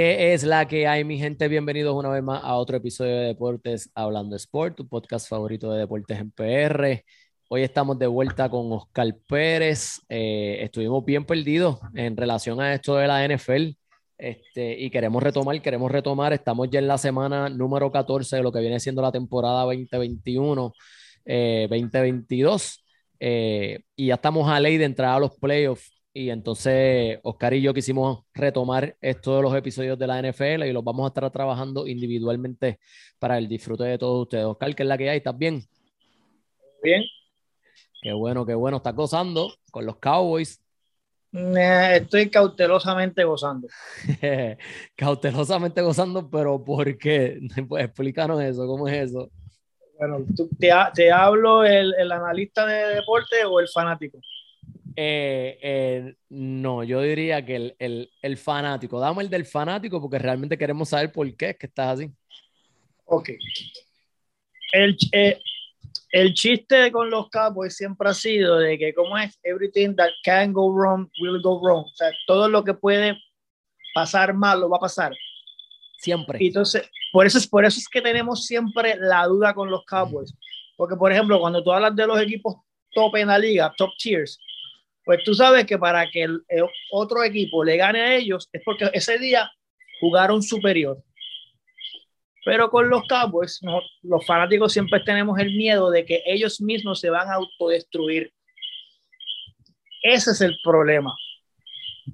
¿Qué es la que hay, mi gente? Bienvenidos una vez más a otro episodio de Deportes Hablando Sport, tu podcast favorito de deportes en PR. Hoy estamos de vuelta con Oscar Pérez. Eh, estuvimos bien perdidos en relación a esto de la NFL este, y queremos retomar, queremos retomar. Estamos ya en la semana número 14 de lo que viene siendo la temporada 2021, 2022 eh, eh, y ya estamos a ley de entrar a los playoffs y entonces Oscar y yo quisimos retomar estos de los episodios de la NFL y los vamos a estar trabajando individualmente para el disfrute de todos ustedes. Oscar, ¿qué es la que hay? ¿Estás bien? Bien. Qué bueno, qué bueno. ¿Estás gozando con los Cowboys? estoy cautelosamente gozando. cautelosamente gozando, pero ¿por qué? Pues explícanos eso, ¿cómo es eso? Bueno, te, te, hablo el, el analista de deporte o el fanático? Eh, eh, no, yo diría que el, el, el, fanático. Dame el del fanático porque realmente queremos saber por qué es que estás así. Ok. El, eh, el chiste con los Cowboys siempre ha sido de que como es everything that can go wrong will go wrong. O sea, todo lo que puede pasar mal lo va a pasar. Siempre. entonces, por eso, es, por eso es que tenemos siempre la duda con los Cowboys. Porque, por ejemplo, cuando tú hablas de los equipos top en la liga, top tiers, pues tú sabes que para que el, otro equipo le gane a ellos es porque ese día jugaron superior. Pero con los Cowboys, los fanáticos siempre tenemos el miedo de que ellos mismos se van a autodestruir. Ese es el problema.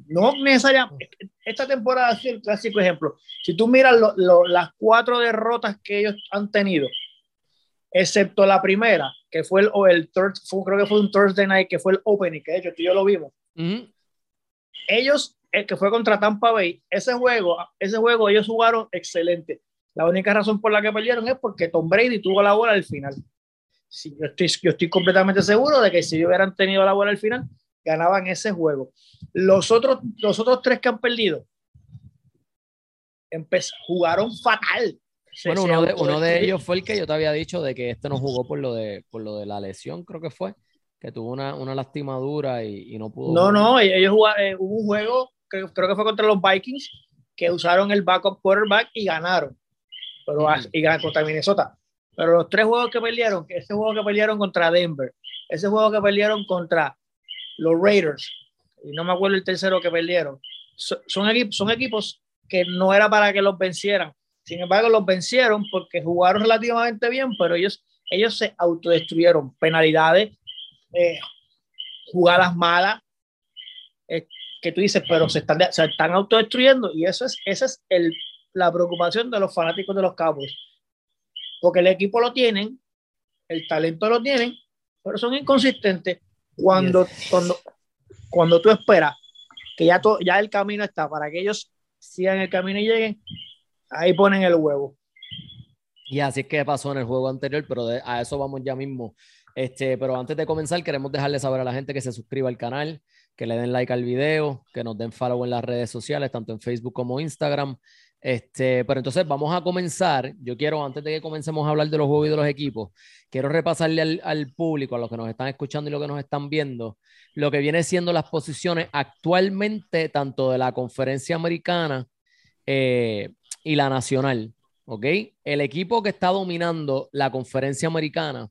No necesariamente. Esta temporada sido el clásico ejemplo. Si tú miras las cuatro derrotas que ellos han tenido, excepto la primera, que fue el, o el third, creo que fue un Thursday night, que fue el opening, que de hecho tú y yo lo vimos. Ellos, el que fue contra Tampa Bay, ese juego, ese juego ellos jugaron excelente. La única razón por la que perdieron es porque Tom Brady tuvo la bola al final. Sí, yo, estoy, yo estoy completamente seguro de que si hubieran tenido la bola al final, ganaban ese juego. Los otros, los otros tres que han perdido jugaron fatal bueno, uno de, uno de, ellos fue el que yo te había dicho de que este no jugó por lo de, por lo de la lesión, creo que fue, que tuvo una, una lastimadura y, y, no pudo. No, no, ellos jugaron, eh, hubo un juego, creo, creo, que fue contra los Vikings, que usaron el backup quarterback y ganaron. Pero, Y ganaron contra Minnesota. Pero los tres juegos que perdieron, ese juego que perdieron contra Denver, ese juego que perdieron contra los Raiders, y no me acuerdo el tercero que perdieron, son, son, equipos, son equipos que no era para que los vencieran, sin embargo, los vencieron porque jugaron relativamente bien, pero ellos, ellos se autodestruyeron. Penalidades, eh, jugadas malas, eh, que tú dices, pero se están, se están autodestruyendo y eso es, esa es el, la preocupación de los fanáticos de los Cowboys. Porque el equipo lo tienen, el talento lo tienen, pero son inconsistentes cuando, cuando, cuando tú esperas que ya, ya el camino está para que ellos sigan el camino y lleguen, Ahí ponen el huevo. Y así es que pasó en el juego anterior, pero a eso vamos ya mismo. Este, pero antes de comenzar, queremos dejarle saber a la gente que se suscriba al canal, que le den like al video, que nos den follow en las redes sociales, tanto en Facebook como Instagram. Este, pero entonces vamos a comenzar. Yo quiero, antes de que comencemos a hablar de los juegos y de los equipos, quiero repasarle al, al público, a los que nos están escuchando y los que nos están viendo, lo que viene siendo las posiciones actualmente, tanto de la conferencia americana eh, y la nacional, ¿ok? El equipo que está dominando la conferencia americana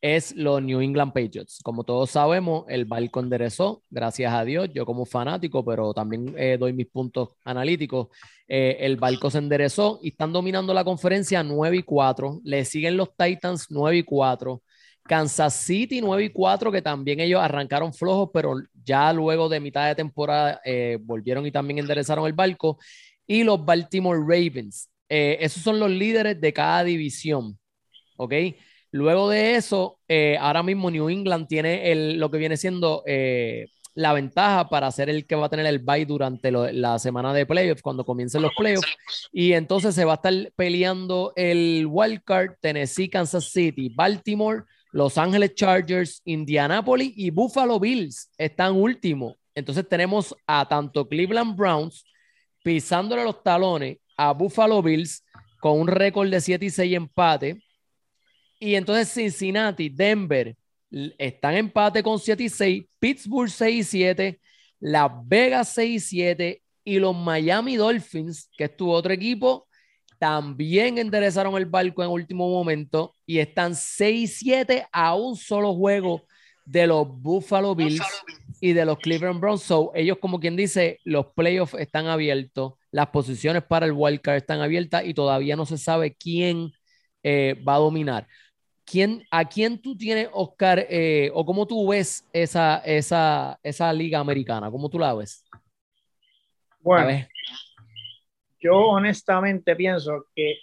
es los New England Patriots. Como todos sabemos, el barco enderezó, gracias a Dios, yo como fanático, pero también eh, doy mis puntos analíticos, eh, el barco se enderezó y están dominando la conferencia 9 y 4, le siguen los Titans 9 y 4, Kansas City 9 y 4, que también ellos arrancaron flojos, pero ya luego de mitad de temporada eh, volvieron y también enderezaron el barco y los Baltimore Ravens. Eh, esos son los líderes de cada división. ¿Ok? Luego de eso, eh, ahora mismo New England tiene el, lo que viene siendo eh, la ventaja para ser el que va a tener el bye durante la semana de playoffs, cuando comiencen los playoffs. Y entonces se va a estar peleando el wildcard Tennessee, Kansas City, Baltimore, Los Ángeles Chargers, Indianapolis y Buffalo Bills están último. Entonces tenemos a tanto Cleveland Browns pisándole los talones a Buffalo Bills con un récord de 7 y 6 empate. Y entonces Cincinnati, Denver están en empate con 7 y 6, Pittsburgh 6 y 7, Las Vegas 6 y 7 y los Miami Dolphins, que es tu otro equipo, también enderezaron el barco en último momento y están 6-7 a un solo juego de los Buffalo Bills y de los Cleveland Browns. So, ellos, como quien dice, los playoffs están abiertos, las posiciones para el wildcard están abiertas y todavía no se sabe quién eh, va a dominar. ¿Quién, ¿A quién tú tienes, Oscar, eh, o cómo tú ves esa, esa, esa liga americana? ¿Cómo tú la ves? Bueno, yo honestamente pienso que,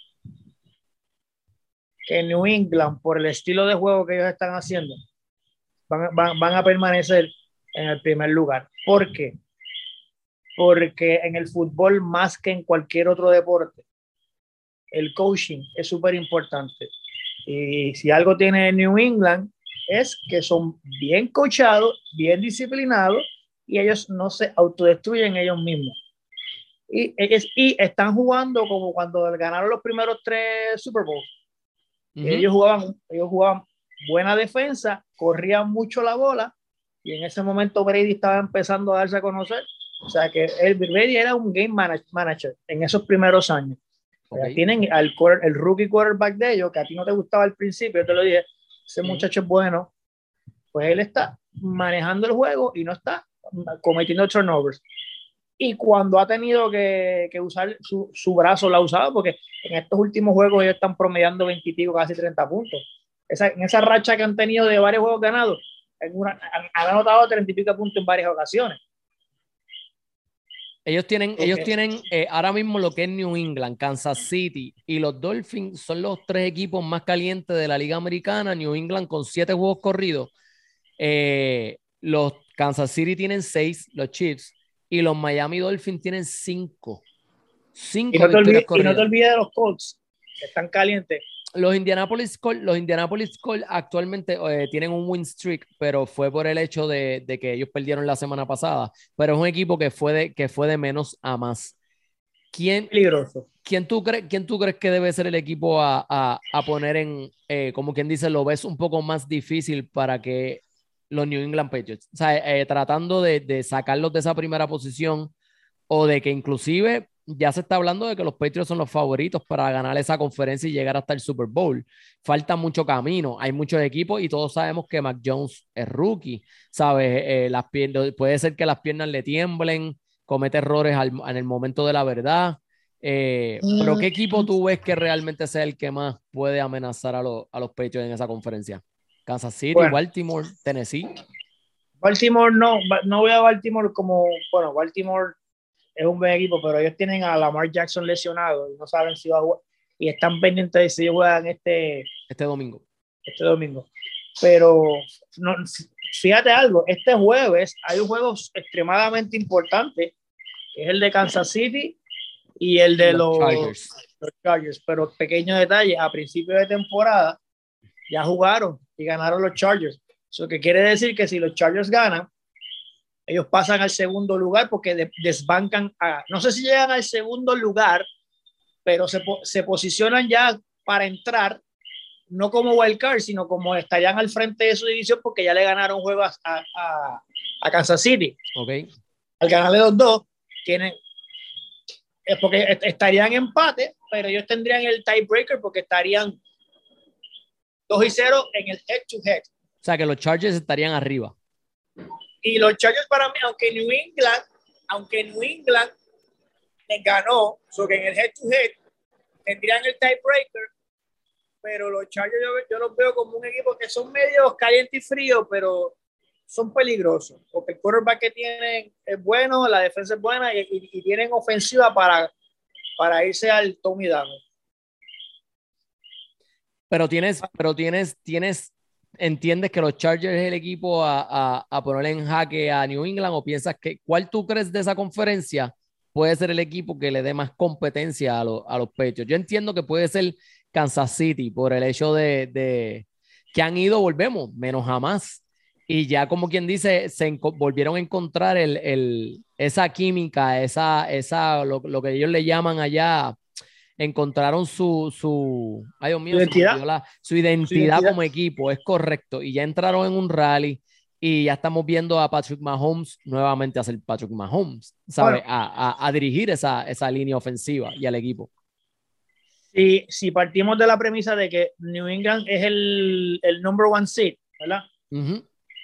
que New England, por el estilo de juego que ellos están haciendo, van, a permanecer en el primer lugar. ¿Por qué? Porque en el fútbol, más que en cualquier otro deporte, el coaching es súper importante. Y si algo tiene New England es que son bien coachados, bien disciplinados y ellos no se autodestruyen ellos mismos. Y, y están jugando como cuando ganaron los primeros tres Super Bowls. Ellos jugaban, ellos jugaban buena defensa, corría mucho la bola y en ese momento Brady estaba empezando a darse a conocer. O sea que el Brady era un game manager en esos primeros años. tienen al el rookie quarterback de ellos, que a ti no te gustaba al principio, yo te lo dije, ese muchacho es bueno, pues él está manejando el juego y no está cometiendo turnovers. Y cuando ha tenido que, que usar su, su, brazo, lo ha usado, porque en estos últimos juegos ellos están promediando 20 casi 30 puntos en esa racha que han tenido de varios juegos ganados, han, anotado 30 y pico puntos en varias ocasiones. Ellos tienen, ellos tienen eh, ahora mismo lo que es New England, Kansas City y los Dolphins son los tres equipos más calientes de la Liga Americana. New England con siete juegos corridos. Eh, los Kansas City tienen seis, los Chiefs, y los Miami Dolphins tienen cinco. Cinco y no, te olvides, y no te olvides de los Colts, que están calientes los Indianapolis Colts, los Indianapolis Colts actualmente eh, tienen un win streak, pero fue por el hecho de, que ellos perdieron la semana pasada. Pero es un equipo que fue de, que fue de menos a más. ¿Quién, Peligroso. ¿quién, tú crees, ¿Quién tú crees que debe ser el equipo a, poner en, eh, como quien dice, lo ves un poco más difícil para que los New England Patriots, o sea, eh, tratando de, de sacarlos de esa primera posición o de que inclusive ya se está hablando de que los Patriots son los favoritos para ganar esa conferencia y llegar hasta el Super Bowl. Falta mucho camino, hay muchos equipos y todos sabemos que Mac Jones es rookie, ¿sabes? Eh, las puede ser que las piernas le tiemblen, comete errores en el momento de la verdad. Eh, pero ¿qué equipo tú ves que realmente sea el que más puede amenazar a, los, a los Patriots en esa conferencia? Kansas City, Baltimore, Tennessee. Baltimore no, no voy a Baltimore como, bueno, Baltimore es un buen equipo, pero ellos tienen a Lamar Jackson lesionado y no saben si va a jugar, y están pendientes de si juegan este, este domingo. Este domingo. Pero no, fíjate algo, este jueves hay un juego extremadamente importante, que es el de Kansas City y el de los, los Chargers. Pero pequeño detalle, a principio de temporada ya jugaron y ganaron los Chargers. Eso que quiere decir que si los Chargers ganan, ellos pasan al segundo lugar porque desbancan a, no sé si llegan al segundo lugar, pero se, se posicionan ya para entrar, no como wildcard, sino como estarían al frente de su división porque ya le ganaron juegos a, a, a Kansas City. Okay. Al ganarle los dos, tienen, es porque estarían empate, pero ellos tendrían el tiebreaker porque estarían 2 y 0 en el head to head. O sea que los Chargers estarían arriba. Y los Chargers para mí, aunque New England, aunque New England les ganó, so que en el head to head tendrían el tiebreaker, pero los Chargers yo, los veo como un equipo que son medio caliente y frío, pero son peligrosos, porque el quarterback que tienen es bueno, la defensa es buena y, y, tienen ofensiva para, para irse al Tommy Dame. Pero tienes, pero tienes, tienes entiendes que los Chargers es el equipo a, a, poner en jaque a New England o piensas que cuál tú crees de esa conferencia puede ser el equipo que le dé más competencia a, a los pechos? Yo entiendo que puede ser Kansas City por el hecho de, de que han ido, volvemos, menos jamás. Y ya como quien dice, se volvieron a encontrar el, el, esa química, esa, esa, lo, lo, que ellos le llaman allá encontraron su, su, ay Dios mío, ¿Identidad? Su, identidad como equipo, es correcto, y ya entraron en un rally y ya estamos viendo a Patrick Mahomes nuevamente hacer Patrick Mahomes, ¿sabes? a, a, dirigir esa, esa línea ofensiva y al equipo. Si, si partimos de la premisa de que New England es el, el number one seed, ¿verdad?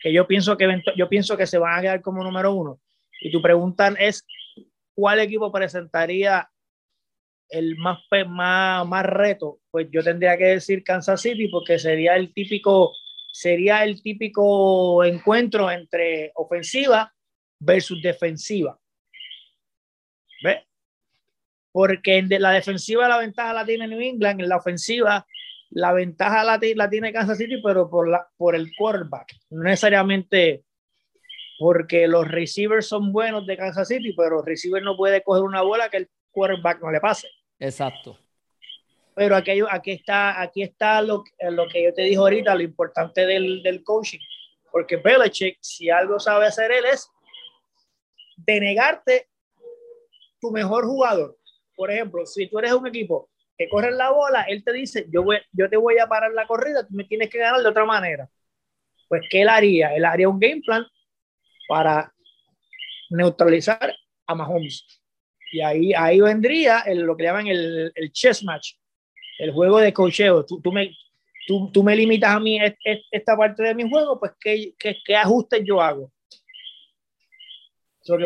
Que yo pienso que, yo pienso que se van a quedar como número uno. Y tu pregunta es, ¿cuál equipo presentaría el más, más, más reto? Pues yo tendría que decir Kansas City porque sería el típico, sería el típico encuentro entre ofensiva versus defensiva. ¿Ves? Porque en la defensiva la ventaja la tiene New England, en la ofensiva la ventaja la, tiene Kansas City, pero por, la, por el quarterback, no necesariamente porque los receivers son buenos de Kansas City, pero el receiver no puede coger una bola que el quarterback no le pase. Exacto. Pero aquí, aquí está, aquí está lo, lo que yo te dije ahorita, lo importante del, del coaching. Porque Belichick, si algo sabe hacer él, es denegarte tu mejor jugador. Por ejemplo, si tú eres un equipo que corre la bola, él te dice, yo, voy, yo te voy a parar la corrida, tú me tienes que ganar de otra manera. Pues, ¿qué él haría? Él haría un game plan para neutralizar a Mahomes. Y ahí, ahí vendría el, lo que llaman el, el chess match, el juego de cocheo. Tú, tú me, tú, tú, me limitas a mí esta parte de mi juego, pues ¿qué, qué, qué ajustes yo hago?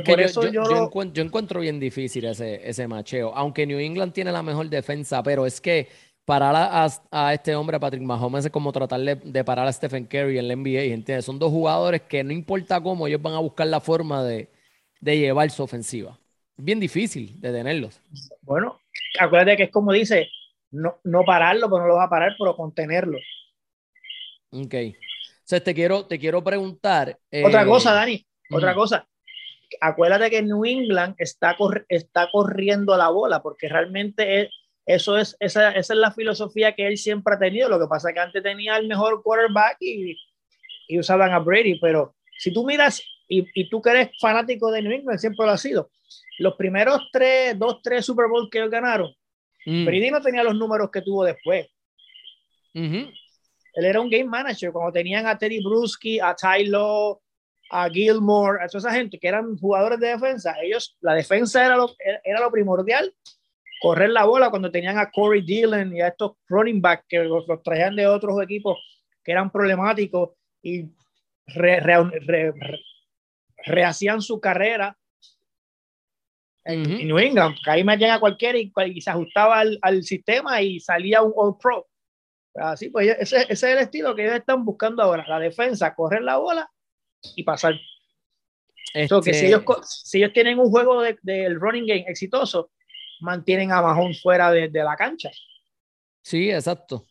por eso yo, yo, encuentro, bien difícil ese, ese macheo, aunque New England tiene la mejor defensa, pero es que parar a, a este hombre, a Patrick Mahomes, es como tratar de, parar a Stephen Curry en la NBA, ¿entiendes? Son dos jugadores que no importa cómo, ellos van a buscar la forma de, de llevar su ofensiva. Bien difícil de tenerlos. Bueno, acuérdate que es como dice, no, no pararlo, pero no lo vas a parar, pero contenerlo. Ok. Entonces te quiero, te quiero preguntar. Otra cosa, eh, Dani, otra cosa acuérdate que New England está, está corriendo la bola, porque realmente eso es, esa, esa, es la filosofía que él siempre ha tenido. Lo que pasa es que antes tenía el mejor quarterback y, y usaban a Brady, pero si tú miras, y, y, tú que eres fanático de New England, siempre lo ha sido, los primeros tres, dos, tres Super Bowl que ellos ganaron, mm. Brady no tenía los números que tuvo después. Él era un game manager cuando tenían a Teddy Bruschi, a Tyler, a Gilmore, a toda esa gente que eran jugadores de defensa, ellos, la defensa era lo, era lo primordial, correr la bola cuando tenían a Corey Dillon y a estos running back que los, traían de otros equipos que eran problemáticos y rehacían su carrera en, New England, que ahí metían a cualquiera y, se ajustaba al, al, sistema y salía un All Pro. Así pues, ese, ese, es el estilo que ellos están buscando ahora, la defensa, correr la bola y pasar. Este... que si ellos, si ellos tienen un juego del de, running game exitoso, mantienen a Mahón fuera de, de, la cancha. Sí, exacto.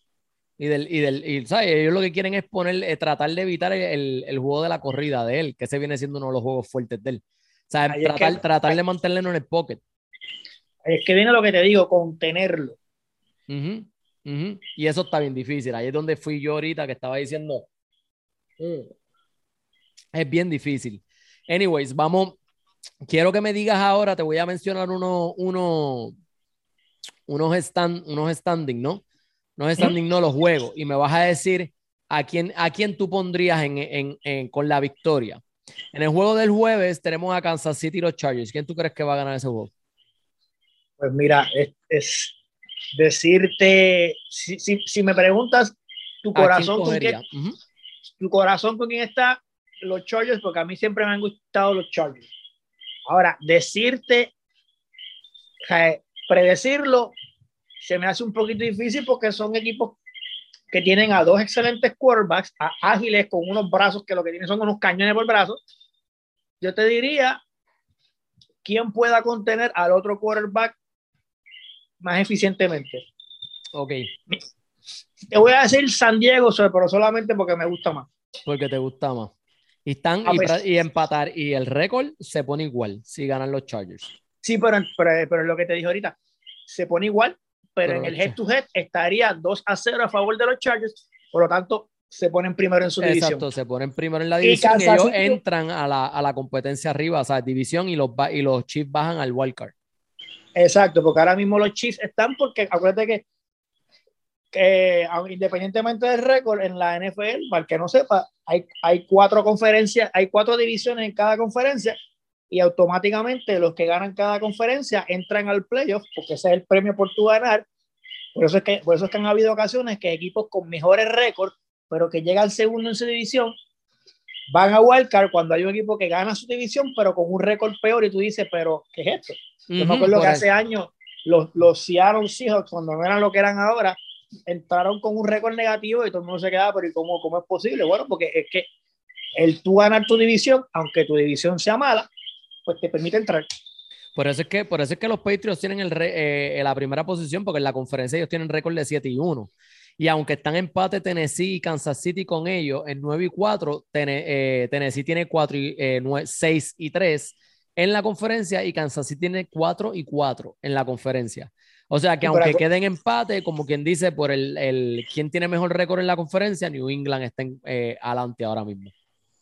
Y, del, y, del, y ¿sabes? ellos lo que quieren es poner, eh, tratar de evitar el, el, juego de la corrida de él, que ese viene siendo uno de los juegos fuertes de él. O sea, tratar, que, tratar de mantenerlo en el pocket. Es que viene lo que te digo, contenerlo. Y eso está bien difícil. Ahí es donde fui yo ahorita que estaba diciendo, mm, es bien difícil. Anyways, vamos. Quiero que me digas ahora, te voy a mencionar uno, uno, unos, stand, unos standing, ¿no? Unos standing, no los juegos. Y me vas a decir a quién, a quién tú pondrías en, en, en, con la victoria. En el juego del jueves tenemos a Kansas City y los Chargers. ¿Quién tú crees que va a ganar ese juego? Pues mira, es, decirte, si, si, si, me preguntas tu corazón con quién, tu corazón con quién está, los Chargers porque a mí siempre me han gustado los Chargers. Ahora, decirte, predecirlo, se me hace un poquito difícil porque son equipos que tienen a dos excelentes quarterbacks, ágiles, con unos brazos que lo que tienen son unos cañones por brazos. Yo te diría, ¿quién pueda contener al otro quarterback más eficientemente? Ok. Te voy a decir San Diego, pero solamente porque me gusta más. Porque te gusta más. Y están ah, pues, y, empatar y el récord se pone igual si ganan los Chargers. Sí, pero, pero, lo que te dije ahorita, se pone igual, pero, en el head to head estaría 2 a 0 a favor de los Chargers, por lo tanto se ponen primero en su división. Exacto, se ponen primero en la división y, ellos entran a la, a la, competencia arriba, o sea, división y los, y los Chiefs bajan al wild card. Exacto, porque ahora mismo los Chiefs están porque acuérdate que que independientemente del récord en la NFL, para el que no sepa, hay, hay cuatro conferencias, hay cuatro divisiones en cada conferencia y automáticamente los que ganan cada conferencia entran al playoff porque ese es el premio por tu ganar. Por eso es que, por eso es que han habido ocasiones que equipos con mejores récords, pero que llegan segundo en su división, van a wildcard cuando hay un equipo que gana su división, pero con un récord peor y tú dices, pero ¿qué es esto? Yo me acuerdo que hace años los, los Seattle Seahawks, cuando no eran lo que eran ahora, entraron con un récord negativo y todo el mundo se quedaba, pero ¿y cómo, cómo es posible? Bueno, porque es que el tú ganar tu división, aunque tu división sea mala, pues te permite entrar. Por eso es que, por eso es que los Patriots tienen el eh, la primera posición, porque en la conferencia ellos tienen récord de 7 y 1. Y aunque están empate Tennessee y Kansas City con ellos en 9 y 4, eh, Tennessee tiene 4 y, 6 eh, y 3 en la conferencia y Kansas City tiene 4 y 4 en la conferencia. O sea que aunque queden empate, como quien dice, por el, el quién tiene mejor récord en la conferencia, New England está eh, adelante ahora mismo.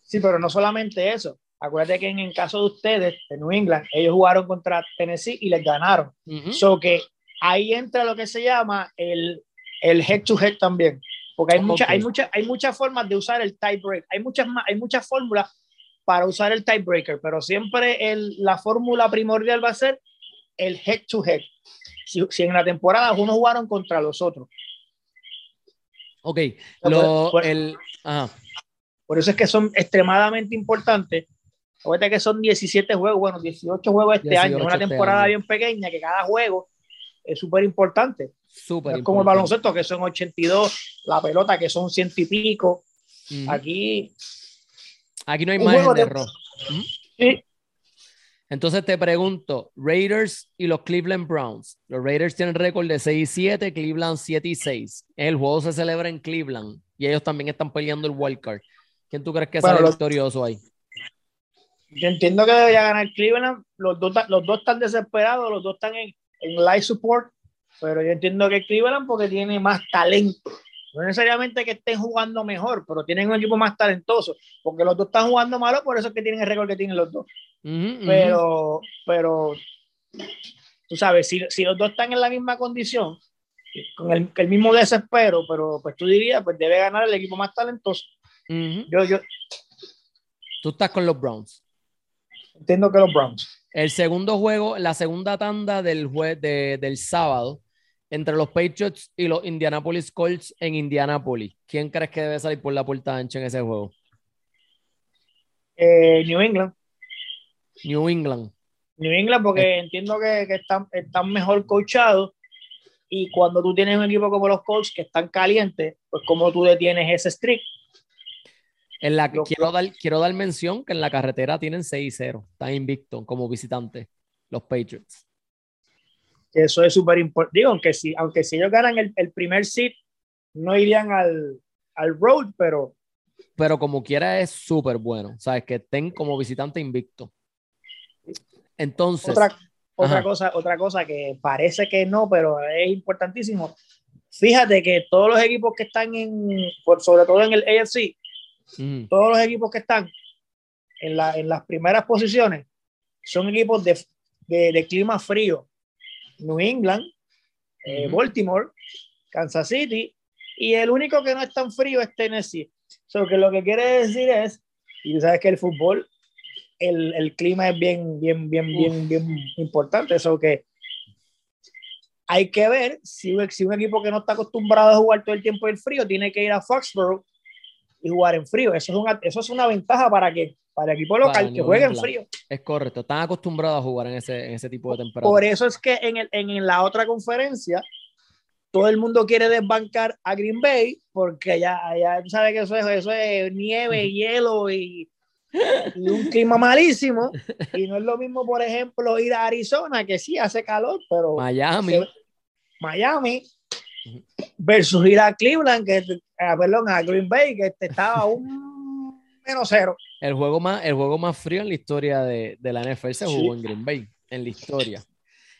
Sí, pero no solamente eso. Acuérdate que en el caso de ustedes, de New England, ellos jugaron contra Tennessee y les ganaron. So que ahí entra lo que se llama el, el head to head también. Porque hay, muchas hay, mucha, hay muchas formas de usar el tiebreak. Hay muchas, hay muchas fórmulas para usar el tiebreaker, pero siempre el, la fórmula primordial va a ser el head to head. Si, si, en la temporada unos jugaron contra los otros. Ok, lo, por, el, por eso es que son extremadamente importantes. Acuérdate que son 17 juegos, bueno, 18 juegos este 18 año, una este temporada bien pequeña que cada juego es súper importante. Súper es como el baloncesto, que son 82, la pelota, que son ciento y pico. Aquí Aquí no hay margen de error. Sí. Entonces te pregunto, Raiders y los Cleveland Browns. Los Raiders tienen récord de 6 y 7, Cleveland 7 y 6. El juego se celebra en Cleveland y ellos también están peleando el wild card. ¿Quién tú crees que bueno, sale los, victorioso ahí? Yo entiendo que debería ganar Cleveland. Los dos, los dos están desesperados, los dos están en, en live support, pero yo entiendo que Cleveland porque tiene más talento. No necesariamente que estén jugando mejor, pero tienen un equipo más talentoso, porque los dos están jugando malo, por eso es que tienen el récord que tienen los dos. Uh -huh, pero, uh -huh. pero, tú sabes, si, si, los dos están en la misma condición, con el, el, mismo desespero, pero pues tú dirías, pues debe ganar el equipo más talentoso. Uh -huh. yo, yo, tú estás con los Browns. Entiendo que los Browns. El segundo juego, la segunda tanda del, jue de, del sábado, entre los Patriots y los Indianapolis Colts en Indianapolis. ¿Quién crees que debe salir por la puerta ancha en ese juego? Eh, New England. New England. New England, porque eh. entiendo que, que están, están, mejor coachados y cuando tú tienes un equipo como los Colts que están calientes, pues como tú detienes ese streak. En la que quiero dar, quiero dar mención que en la carretera tienen 6-0, están invictos como visitantes, los Patriots eso es súper importante. Digo, aunque si, aunque si ellos ganan el, el primer seat, no irían al, al road, pero. Pero como quiera es súper bueno. Sabes que estén como visitante invicto. Entonces. Otra, otra cosa, otra cosa que parece que no, pero es importantísimo. Fíjate que todos los equipos que están en, sobre todo en el AFC, mm. todos los equipos que están en, la, en las primeras posiciones son equipos de, de, de clima frío. New England, eh, -huh. Baltimore, Kansas City, y el único que no es tan frío es Tennessee. So, que lo que quiere decir es, y tú sabes que el fútbol, el, el clima es bien, bien, bien, bien, bien importante. Eso que hay que ver si, si un equipo que no está acostumbrado a jugar todo el tiempo el frío tiene que ir a Foxborough y jugar en frío. Eso es una, eso es una ventaja para que para el equipo local que juegue en frío. Es correcto, están acostumbrados a jugar en ese, en ese tipo de temperatura. Por eso es que en, el, en la otra conferencia todo el mundo quiere desbancar a Green Bay porque allá tú sabes que eso es, eso es nieve, hielo y, y, un clima malísimo. Y no es lo mismo, por ejemplo, ir a Arizona, que sí hace calor, pero. Miami. Se, Miami versus ir a Cleveland, que, perdón, a Green Bay, que estaba un menos cero. El juego más, el juego más frío en la historia de, de la NFL se jugó sí. en Green Bay, en la historia.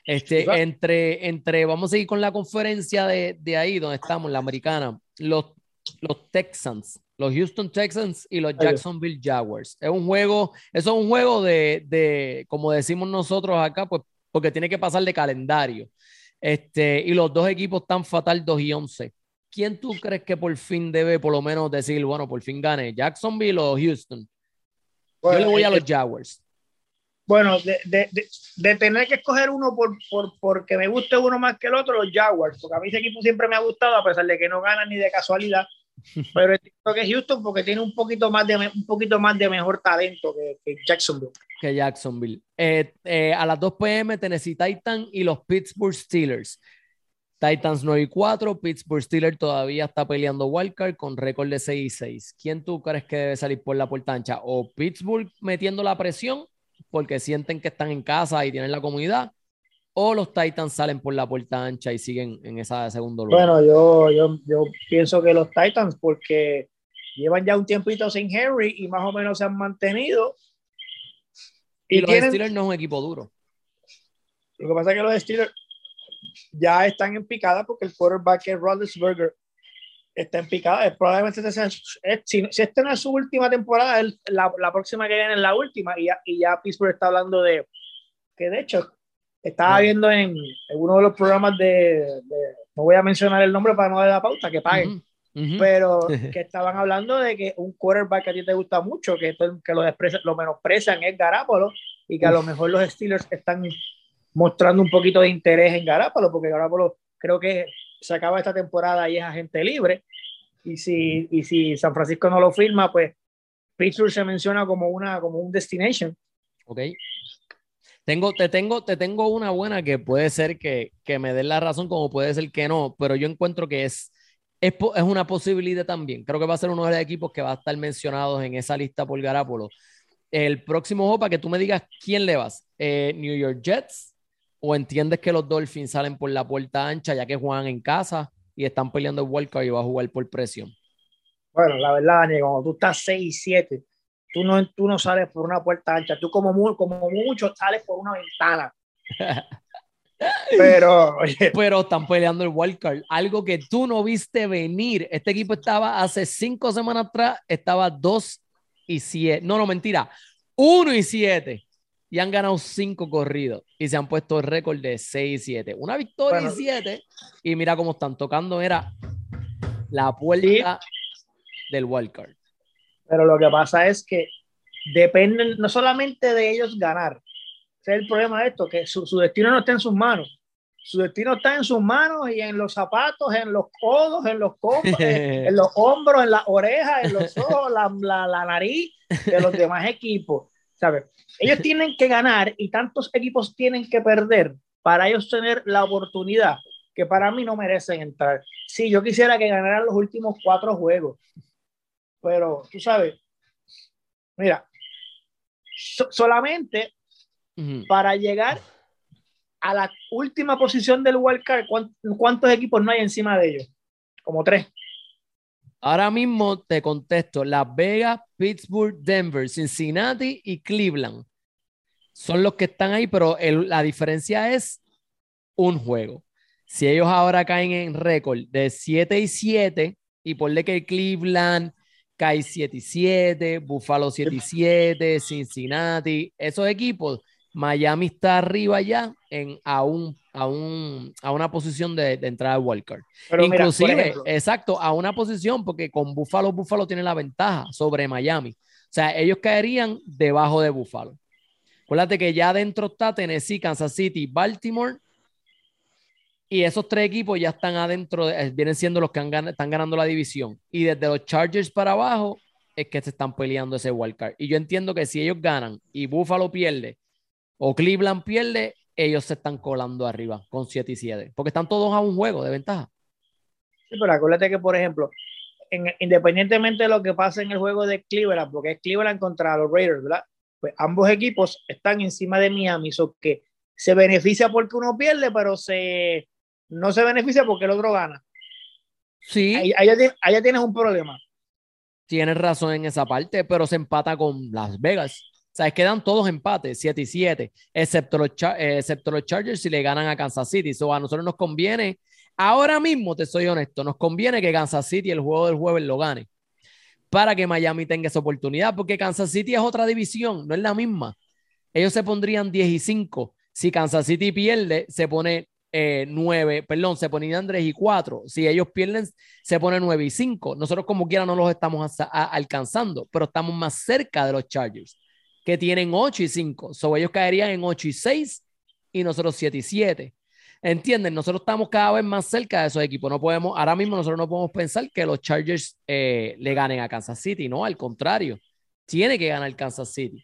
Este, entre, entre, vamos a seguir con la conferencia de, de ahí donde estamos, la americana, los, los Texans, los Houston Texans y los Jacksonville Jaguars. Es un juego, eso es un juego de, de, como decimos nosotros acá, pues porque tiene que pasar de calendario. Este, y los dos equipos están fatal 2 y 11. ¿quién tú crees que por fin debe por lo menos decir, bueno, por fin gane? ¿Jacksonville o Houston? Yo le voy a los Jaguars. Bueno, de, tener que escoger uno por, porque me guste uno más que el otro, los Jaguars, porque a mí ese equipo siempre me ha gustado, a pesar de que no gana ni de casualidad. Pero creo que Houston porque tiene un poquito más de, un poquito más de mejor talento que, Jacksonville. Que Jacksonville. Eh, eh, a las 2 p.m. Tennessee Titans y los Pittsburgh Steelers. Titans 9 y 4, Pittsburgh Steelers todavía está peleando wildcard con récord de 6 y 6. ¿Quién tú crees que debe salir por la puerta ancha? ¿O Pittsburgh metiendo la presión porque sienten que están en casa y tienen la comunidad, o los Titans salen por la puerta ancha y siguen en esa segundo lugar? Bueno, yo, yo, yo pienso que los Titans, porque llevan ya un tiempito sin Henry y más o menos se han mantenido. Y, los Steelers no es un equipo duro. Lo que pasa es que los Steelers ya están en picada porque el quarterback es está en picada. Probablemente este si, si esta no es su última temporada, la, la, próxima que viene es la última. Y ya, y ya Pittsburgh está hablando de que, de hecho, estaba viendo en, uno de los programas de, no voy a mencionar el nombre para no dar la pauta, que paguen. Pero que estaban hablando de que un quarterback que a ti te gusta mucho, que, que lo, lo menosprecian es Garapolo y que a lo mejor los Steelers están mostrando un poquito de interés en Garapolo, porque Garapolo creo que se acaba esta temporada y es agente libre. Y si, y si San Francisco no lo firma, pues Pittsburgh se menciona como, una, como un destination. Ok. Tengo, te, tengo, te tengo una buena que puede ser que, que me den la razón, como puede ser que no, pero yo encuentro que es, es, es, una posibilidad también. Creo que va a ser uno de los equipos que va a estar mencionados en esa lista por Garapolo. El próximo juego, para que tú me digas quién le vas, eh, New York Jets, o entiendes que los Dolphins salen por la puerta ancha ya que juegan en casa y están peleando el World Cup y va a jugar por presión? Bueno, la verdad, Daniel, cuando tú estás 6 y 7, tú no, tú no sales por una puerta ancha, tú como, como mucho sales por una ventana. Pero, pero están peleando el Cup. algo que tú no viste venir. Este equipo estaba hace cinco semanas atrás, estaba 2 y 7. No, no, mentira. 1 y 7 y han ganado cinco corridos y se han puesto el récord de 6 y 7. Una victoria y 7 y mira cómo están tocando, era la puerta del wildcard. Pero lo que pasa es que dependen no solamente de ellos ganar, ese es el problema de esto, que su, destino no está en sus manos. Su destino está en sus manos y en los zapatos, en los codos, en los, en, los hombros, en las orejas, en los ojos, la, la, la nariz de los demás equipos. ¿sabes? Ellos tienen que ganar y tantos equipos tienen que perder para ellos tener la oportunidad que para mí no merecen entrar. Sí, yo quisiera que ganaran los últimos cuatro juegos, pero tú sabes, mira, solamente para llegar a la última posición del wildcard, ¿cuántos equipos no hay encima de ellos? Como tres. Ahora mismo te contesto, Las Vegas, Pittsburgh, Denver, Cincinnati y Cleveland. Son los que están ahí, pero la diferencia es un juego. Si ellos ahora caen en récord de 7 y 7, y ponle que Cleveland cae 7 y 7, Buffalo 7 y 7, Cincinnati, esos equipos Miami está arriba ya en, a, un, a, un, a una posición de, de entrada de wildcard. Inclusive, exacto, a una posición porque con Buffalo, Buffalo tiene la ventaja sobre Miami. O sea, ellos caerían debajo de Buffalo. Acuérdate que ya adentro está Tennessee, Kansas City, Baltimore. Y esos tres equipos ya están adentro, eh, vienen siendo los que están ganando la división. Y desde los Chargers para abajo es que se están peleando ese wildcard. Y yo entiendo que si ellos ganan y Buffalo pierde o Cleveland pierde, ellos se están colando arriba con 7 y 7, porque están todos a un juego de ventaja. Sí, pero acuérdate que, por ejemplo, independientemente de lo que pase en el juego de Cleveland, porque es Cleveland contra los Raiders, ¿verdad? Pues ambos equipos están encima de Miami, so que se beneficia porque uno pierde, pero se, no se beneficia porque el otro gana. Sí. Allá, tienes un problema. Tienes razón en esa parte, pero se empata con Las Vegas. O sea, quedan todos empates, 7 y 7, excepto los, eh, excepto los Chargers si le ganan a Kansas City. So, a nosotros nos conviene, ahora mismo te soy honesto, nos conviene que Kansas City el juego del jueves lo gane para que Miami tenga esa oportunidad, porque Kansas City es otra división, no es la misma. Ellos se pondrían 10 y 5. Si Kansas City pierde, se pone eh, 9, perdón, se ponían 3 y 4. Si ellos pierden, se pone 9 y 5. Nosotros como quiera no los estamos alcanzando, pero estamos más cerca de los Chargers, que tienen 8 y 5. So ellos caerían en 8 y 6 y nosotros 7 y 7. ¿Entienden? Nosotros estamos cada vez más cerca de esos equipos. No podemos, ahora mismo nosotros no podemos pensar que los Chargers eh, le ganen a Kansas City, no, al contrario, tiene que ganar Kansas City.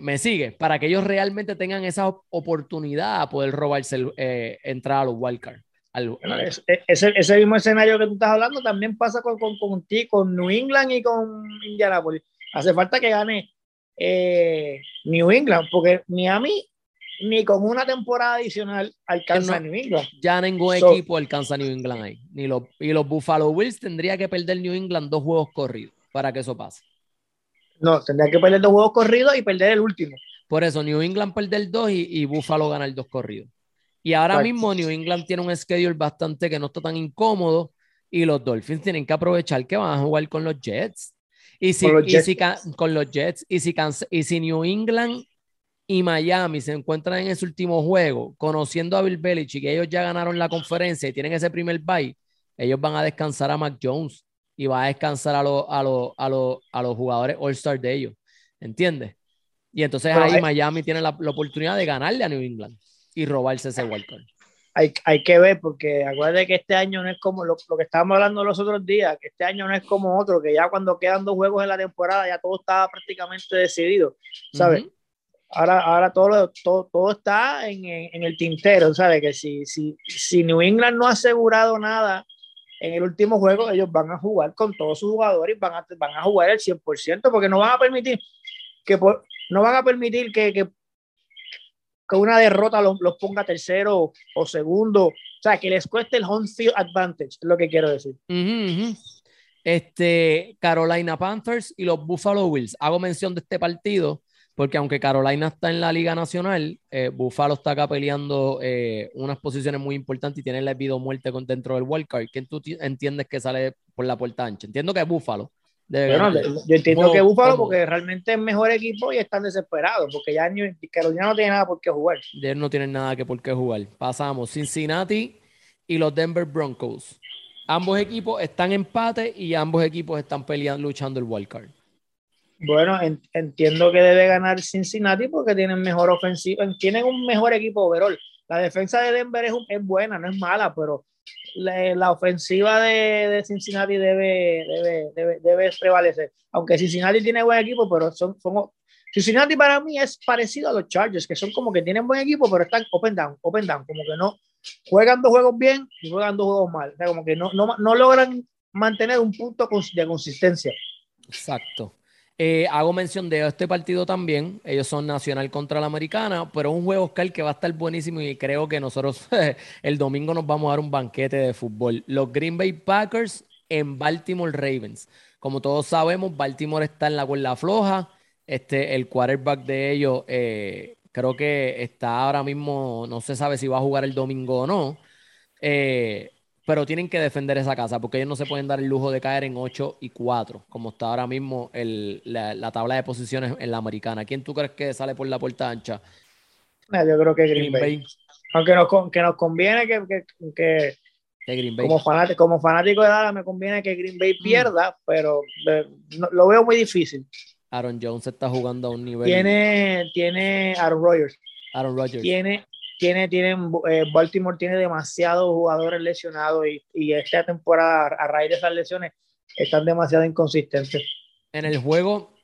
Me sigue, para que ellos realmente tengan esa oportunidad a poder robarse, eh, entrar a los wildcards. ese, ese, mismo escenario que tú estás hablando también pasa con, con, con, con New England y con Indianapolis. Hace falta que gane eh, New England, porque Miami ni con una temporada adicional alcanza New England. Ya ningún equipo alcanza New England ahí. Ni los, y los Buffalo Bills tendría que perder New England dos juegos corridos para que eso pase. No, tendría que perder dos juegos corridos y perder el último. Por eso, New England perder dos y, y Buffalo ganar dos corridos. Y ahora mismo New England tiene un schedule bastante que no está tan incómodo y los Dolphins tienen que aprovechar que van a jugar con los Jets. Y si, con los Jets, con los Jets y, si, y si New England y Miami se encuentran en ese último juego, conociendo a Bill Belichick, que ellos ya ganaron la conferencia y tienen ese primer bye, ellos van a descansar a Mac Jones y va a descansar a, los a, a, a los jugadores All-Star de ellos. ¿Entiendes? Y entonces ahí Miami tiene la, oportunidad de ganarle a New England y robarse ese wildcard. Hay, hay, que ver, porque acuérdate que este año no es como lo, que estábamos hablando los otros días, que este año no es como otro, que ya cuando quedan dos juegos en la temporada ya todo estaba prácticamente decidido, ¿sabes? Ahora, ahora todo, todo, todo está en, en, el tintero, ¿sabes? Que si, si, si New England no ha asegurado nada en el último juego, ellos van a jugar con todos sus jugadores y van a, van a jugar el 100%, porque no van a permitir que, por, no van a permitir que, que, una derrota los, los, ponga tercero o segundo. O sea, que les cueste el home field advantage, es lo que quiero decir. Este, Carolina Panthers y los Buffalo Bills. Hago mención de este partido porque aunque Carolina está en la Liga Nacional, eh, Buffalo está acá peleando eh, unas posiciones muy importantes y tiene la vida o muerte con, dentro del wildcard. ¿Quién tú entiendes que sale por la puerta ancha? Entiendo que es Buffalo. yo entiendo que es Buffalo porque realmente es mejor equipo y están desesperados porque ya Carolina no tiene nada por qué jugar. Ellos no tienen nada que por qué jugar. Pasamos Cincinnati y los Denver Broncos. Ambos equipos están en empate y ambos equipos están peleando, luchando el wildcard. Bueno, entiendo que debe ganar Cincinnati porque tienen mejor ofensiva, tienen un mejor equipo overall. La defensa de Denver es, es buena, no es mala, pero la, ofensiva de, Cincinnati debe, debe, debe, prevalecer. Aunque Cincinnati tiene buen equipo, pero son, son, Cincinnati para mí es parecido a los Chargers, que son como que tienen buen equipo, pero están open down, open down, como que no juegan dos juegos bien y juegan dos juegos mal. Como que no, no, no logran mantener un punto de consistencia. Exacto. Eh, hago mención de este partido también. Ellos son Nacional contra la Americana, pero es un juego, Oscar, que va a estar buenísimo y creo que nosotros el domingo nos vamos a dar un banquete de fútbol. Los Green Bay Packers en Baltimore Ravens. Como todos sabemos, Baltimore está en la cuerda floja. Este, el quarterback de ellos eh, creo que está ahora mismo, no se sabe si va a jugar el domingo o no. Eh, pero tienen que defender esa casa porque ellos no se pueden dar el lujo de caer en 8 y 4, como está ahora mismo el, la, tabla de posiciones en la americana. ¿Quién tú crees que sale por la puerta ancha? yo creo que Green, Bay. Aunque nos, que nos conviene que, que, Como, fanático, como fanático de Dallas me conviene que Green Bay mm. pierda, pero eh, lo veo muy difícil. Aaron Jones está jugando a un nivel. Tiene, tiene Aaron Rodgers. Aaron Rodgers. Tiene, tiene, tienen, eh, Baltimore tiene demasiados jugadores lesionados y, y, esta temporada, a raíz de esas lesiones, están demasiado inconsistentes. En el juego,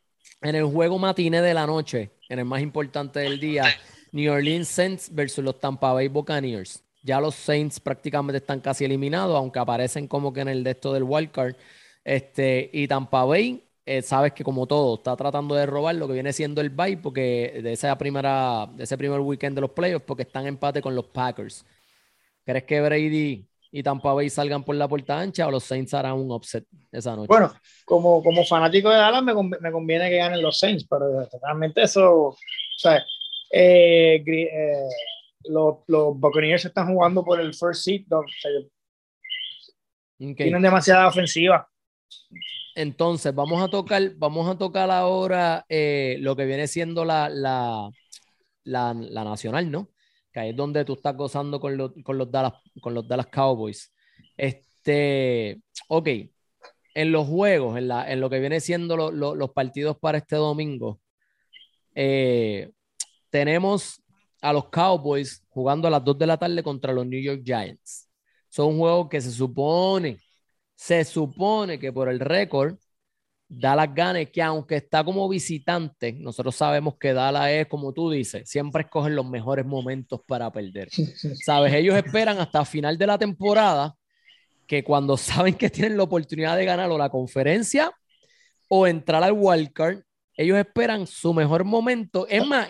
en el juego matine de la noche, en el más importante del día, New Orleans Saints versus los Tampa Bay Buccaneers. Ya los Saints prácticamente están casi eliminados, aunque aparecen como que en el de esto del wildcard. Este, y Tampa Bay eh, sabes que como todo, está tratando de robar lo que viene siendo el bye porque de esa primera, de ese primer weekend de los playoffs, porque están en empate con los Packers. ¿Crees que Brady y Tampa Bay salgan por la puerta ancha o los Saints harán un upset esa noche? Bueno, como, como fanático de Dallas me, me conviene que ganen los Saints, pero realmente eso, o sea, eh, eh, los, los, Buccaneers están jugando por el first seat, tienen demasiada ofensiva. Entonces, vamos a tocar, vamos a tocar ahora eh, lo que viene siendo la, la, la, nacional, ¿no? que ahí es donde tú estás gozando con los, con los, Dallas, con los Dallas Cowboys. Este, ok, en los juegos, en, la, en lo que viene siendo los partidos para este domingo, eh, tenemos a los Cowboys jugando a las 2 de la tarde contra los New York Giants. Son juegos que se supone, se supone que por el récord, Dallas gane, que aunque está como visitante, nosotros sabemos que Dallas es, como tú dices, siempre escogen los mejores momentos para perder. Sabes, ellos esperan hasta final de la temporada que cuando saben que tienen la oportunidad de ganar o la conferencia o entrar al wildcard, ellos esperan su mejor momento. Es más,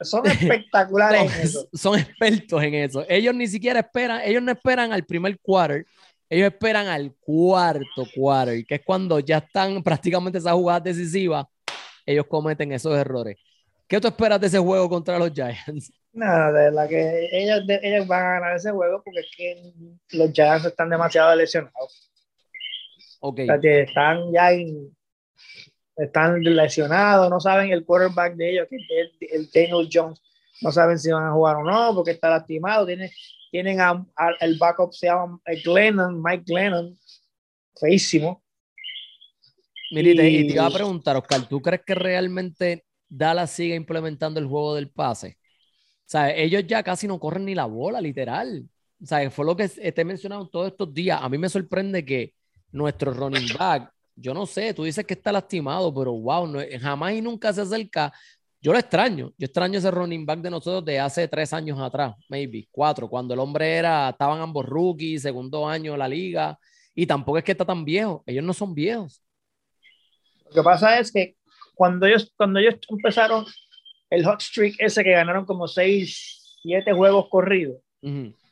son, espectaculares son, en eso. Son expertos en eso. Ellos ni siquiera esperan, ellos no esperan al primer quarter, ellos esperan al cuarto quarter, que es cuando ya están prácticamente esas jugadas decisivas, ellos cometen esos errores. ¿Qué tú esperas de ese juego contra los Giants? Nada, de la que ellos, ellos van a ganar ese juego porque es que los Giants están demasiado lesionados. Ok. están ya están lesionados, no saben el quarterback de ellos, que es el, Daniel Jones, no saben si van a jugar o no porque está lastimado. Tienen, tienen a, el backup, se llama Glennon, Mike Glennon, feísimo. Mira, y, te, iba a preguntar, Oscar, ¿tú crees que realmente Dallas sigue implementando el juego del pase? sea, ellos ya casi no corren ni la bola, literal. O sea, fue lo que te he mencionado todos estos días. A mí me sorprende que nuestro running back, yo no sé, tú dices que está lastimado, pero wow, no, jamás y nunca se acerca. Yo lo extraño. Yo extraño ese running back de nosotros de hace tres años atrás, maybe, cuatro, cuando el hombre era, estaban ambos rookies, segundo año de la liga, y tampoco es que está tan viejo. Ellos no son viejos. Lo que pasa es que cuando ellos, cuando ellos empezaron el hot streak ese que ganaron como 6, 7 juegos corridos,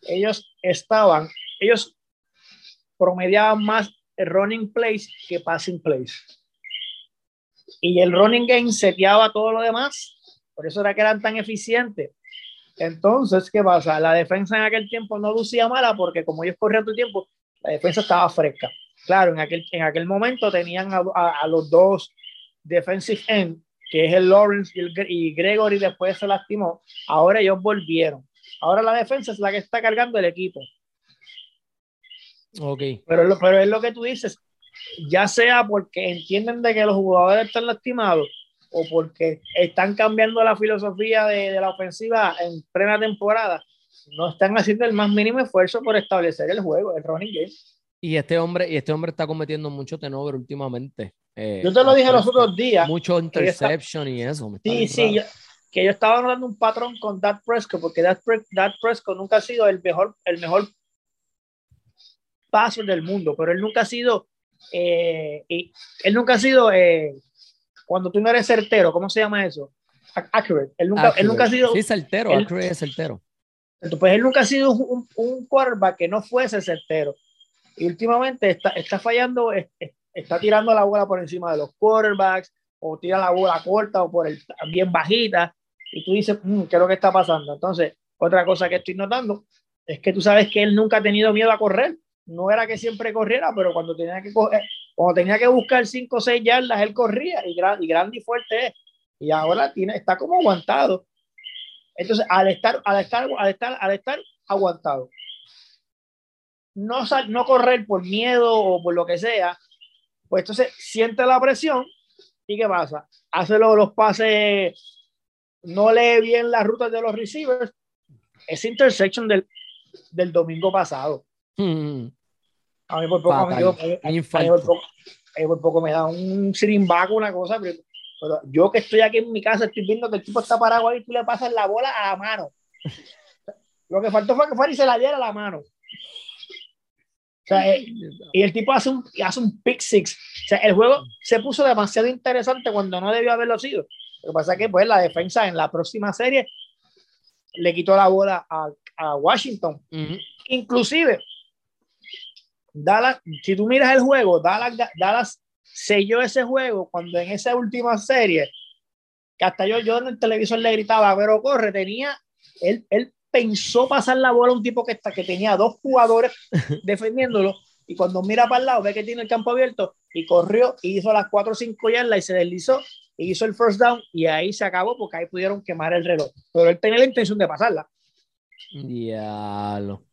ellos estaban, ellos promediaban más running plays que passing plays. Y el running game seteaba todo lo demás, por eso era que eran tan eficientes. Entonces, ¿qué pasa? La defensa en aquel tiempo no lucía mala porque como ellos corrían todo el tiempo, la defensa estaba fresca. Claro, en aquel, en aquel momento tenían a, a los dos defensive end que es el Lawrence y, el, y Gregory después se lastimó, ahora ellos volvieron. Ahora la defensa es la que está cargando el equipo. Ok. Pero, pero es lo que tú dices, ya sea porque entienden de que los jugadores están lastimados o porque están cambiando la filosofía de, de la ofensiva en plena temporada, no están haciendo el más mínimo esfuerzo por establecer el juego, el running game. Y este hombre, y este hombre está cometiendo mucho tenover últimamente. Eh, yo te lo dije los otros días. Mucho interception y eso. Sí, sí, que yo estaba notando un patrón con Dak Prescott, porque Dak, Prescott nunca ha sido el mejor, el mejor paso del mundo, pero él nunca ha sido, eh, él nunca ha sido, eh, cuando tú no eres certero, ¿cómo se llama eso? Accurate. Él nunca, Él nunca ha sido. Sí, certero, accurate es certero. Pues él nunca ha sido un, un quarterback que no fuese certero. Y últimamente está, está fallando, está tirando la bola por encima de los quarterbacks, o tira la bola corta o por el bien bajita, y tú dices, mm, ¿qué es lo que está pasando? Entonces, otra cosa que estoy notando es que tú sabes que él nunca ha tenido miedo a correr. No era que siempre corriera, pero cuando tenía que, coger, cuando tenía que buscar 5 o 6 yardas, él corría y, gran, y grande y fuerte es. Y ahora tiene, está como aguantado. Entonces, al estar, al estar, al estar, al estar aguantado, no, no correr por miedo o por lo que sea, pues entonces siente la presión y ¿qué pasa? Hace los, los pases, no lee bien las rutas de los receivers. Ese intersection del, del domingo pasado. Hmm. A mí por poco, me, por poco, me da un sirimbaco, una cosa, pero, yo que estoy aquí en mi casa estoy viendo que el tipo está parado ahí y tú le pasas la bola a la mano. Lo que faltó fue que fuera y se la diera a la mano. Eh, y el tipo hace un, hace un pick six. O sea, el juego se puso demasiado interesante cuando no debió haberlo sido. Lo que pasa es que pues, la defensa en la próxima serie le quitó la bola a, a Washington. Inclusive, Dallas, si tú miras el juego, Dallas, Dallas selló ese juego cuando en esa última serie, que hasta yo, yo en el televisor le gritaba, pero corre, tenía, él, él pensó pasar la bola a un tipo que, está, que tenía dos jugadores defendiéndolo y cuando mira para el lado ve que tiene el campo abierto y corrió y hizo las 4 o 5 yardas y se deslizó hizo el first down y ahí se acabó porque ahí pudieron quemar el reloj. Pero él tenía la intención de pasarla. Diablo.